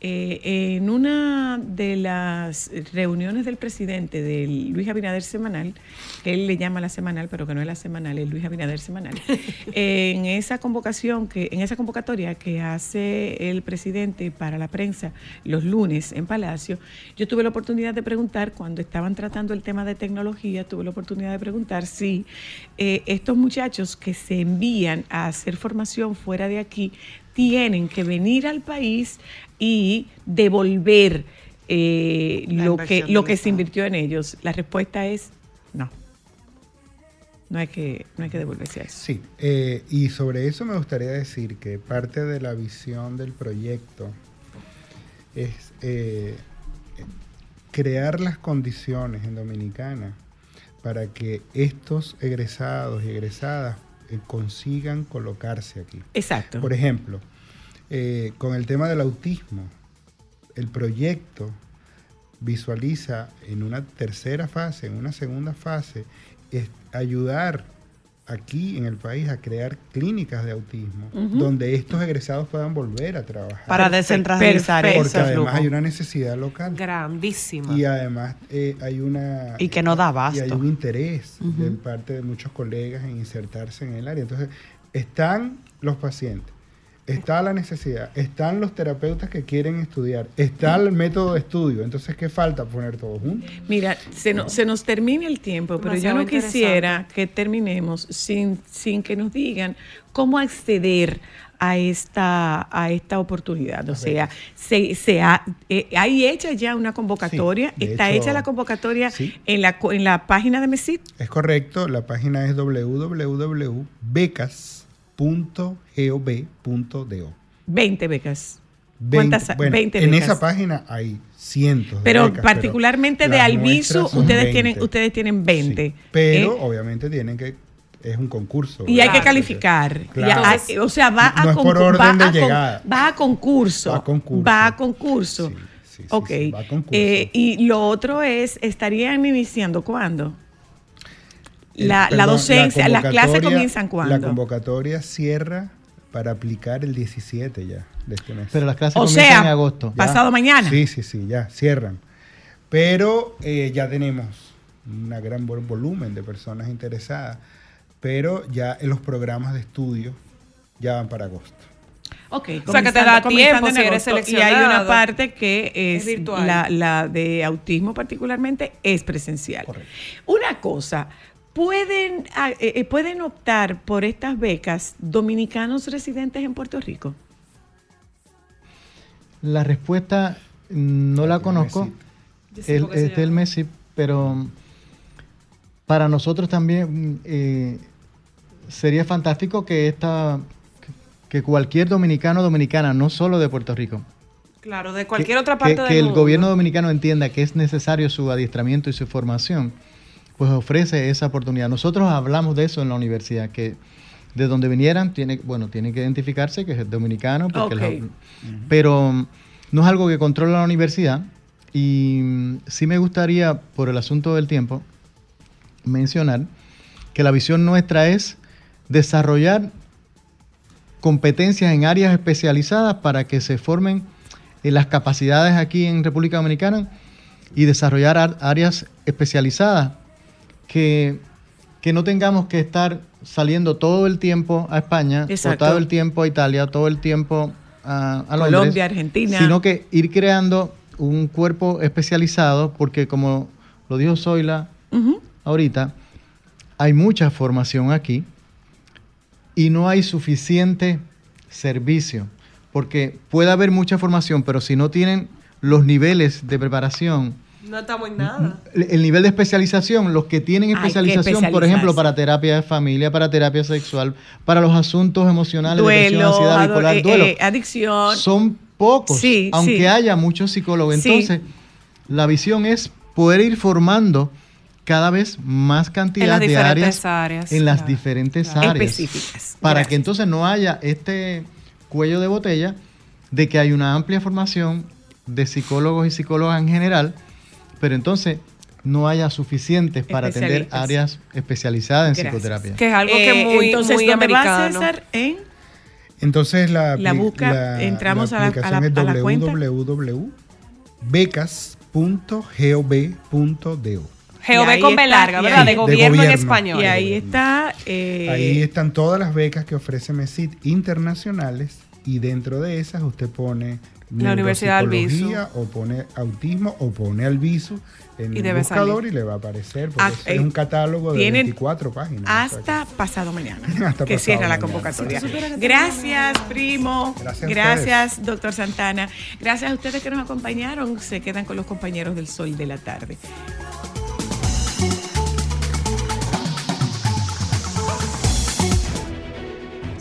eh, en una de las reuniones del presidente del Luis Abinader Semanal, que él le llama la semanal, pero que no es la semanal, es Luis Abinader Semanal, en esa convocación, que, en esa convocatoria que hace el presidente para la prensa los lunes en Palacio, yo tuve la oportunidad de preguntar, cuando estaban tratando el tema de tecnología, tuve la oportunidad de preguntar si eh, estos muchachos que se envían a hacer formación fuera de aquí tienen que venir al país y devolver eh, lo que, lo que se invirtió en ellos. La respuesta es no. No hay que, no hay que devolverse a eso. Sí, eh, y sobre eso me gustaría decir que parte de la visión del proyecto es eh, crear las condiciones en Dominicana para que estos egresados y egresadas eh, consigan colocarse aquí. Exacto. Por ejemplo, eh, con el tema del autismo, el proyecto visualiza en una tercera fase, en una segunda fase, es ayudar aquí en el país a crear clínicas de autismo, donde estos egresados puedan volver a trabajar. Para descentralizar Porque ese además flujo. hay una necesidad local. Grandísima. Y además eh, hay una... Y que no da Y abasto. hay un interés de Ujú. parte de muchos colegas en insertarse en el área. Entonces, están los pacientes, está la necesidad, están los terapeutas que quieren estudiar, está el método de estudio. Entonces, ¿qué falta? Poner todo junto. Mira, se, no- se nos termina el tiempo, pero yo no quisiera que terminemos sin, sin que nos digan cómo acceder a esta, a esta oportunidad. O sea, se, se ha, eh, hay hecha ya una convocatoria, Sí, está hecho, hecha la convocatoria sí. en, la, co- en la página de MESID. Es correcto, la página es www.becas.gov.do. 20 becas. Veinte- ¿Cuántas? bueno, 20 en becas. esa página hay cientos de Pero becas, particularmente de Alviso, ustedes 20. tienen, ustedes tienen 20. Sí, pero ¿eh? obviamente tienen que es un concurso. Y hay que calificar. Claro. Y o sea, va a No es por concur- orden va a va concurso. Va a concurso. Va a concurso. ok. va a concurso. Eh, y lo otro es, ¿estarían iniciando cuándo? El- La, la docencia, las clases comienzan La cuándo. convocatoria cierra para aplicar el 17 ya de este mes. Pero las clases O comienzan sea, en agosto. Ya. pasado mañana. Sí, sí, sí, ya cierran. Pero eh, ya tenemos un gran vol- volumen de personas interesadas. Pero ya en los programas de estudio ya van para agosto. Ok, O sea, que te da tiempo si eres. Y hay una parte que es, Es virtual. La, la de autismo particularmente es presencial. Una cosa, ¿pueden, ah, eh, eh, ¿pueden optar por estas becas dominicanos residentes en Puerto Rico? La respuesta mm, no la conozco. El, es del. Messi, pero mm, para nosotros también mm, eh, sería fantástico que esta que cualquier dominicano o dominicana, no solo de Puerto Rico, Claro, de cualquier que- otra parte que, del el mundo. gobierno dominicano entienda que es necesario su adiestramiento y su formación, pues ofrece esa oportunidad. Nosotros hablamos de eso en la universidad, que de donde vinieran, tiene, bueno, tienen que identificarse que es dominicano, porque pero mm, no es algo que controla la universidad. Y mm, sí me gustaría, por el asunto del tiempo, mencionar que la visión nuestra es desarrollar competencias en áreas especializadas para que se formen eh, las capacidades aquí en República Dominicana y desarrollar ar- áreas especializadas que, que no tengamos que estar saliendo todo el tiempo a España, o todo el tiempo a Italia, todo el tiempo a, a Londres, Colombia, Argentina. sino que ir creando un cuerpo especializado, porque como lo dijo Zoila ahorita, hay mucha formación aquí y no hay suficiente servicio, porque puede haber mucha formación, pero si no tienen los niveles de preparación, No estamos en nada. el el nivel de especialización, los que tienen especialización, por ejemplo, para terapia de familia, para terapia sexual, para los asuntos emocionales, depresión, Duelo, ansiedad, ado- bipolar, eh, duelo, eh, adicción. son pocos, Sí, aunque sí. haya muchos psicólogos. Sí. Entonces, la visión es poder ir formando cada vez más cantidad En las de diferentes áreas, áreas, en las claro, diferentes claro. áreas Específicas. para Gracias. que entonces no haya este cuello de botella de que hay una amplia formación de psicólogos y psicólogas en general, pero entonces no haya suficientes para atender áreas especializadas en Gracias. psicoterapia. Que es algo que Eh, muy, entonces, muy ¿dónde va americano. César? En Entonces la, La busca, entramos a la- a la- a la cuenta. www.becas.gov.do. Ahí con B larga, ¿verdad? ahí- De de gobierno, en español. Y ahí está. eh, Ahí están todas las becas que ofrece MESID internacionales y dentro de esas usted pone La Universidad neuropsicología, o pone autismo o pone Alviso en Y el buscador salir. y le va a aparecer porque Ah, es- eh, un catálogo de tienen 24 páginas. o sea hasta pasado mañana, Hasta que pasado cierra la convocatoria. Gracias, primo. Gracias Gracias, doctor Santana. Gracias a ustedes que nos acompañaron. Se quedan con los compañeros del Sol de la Tarde.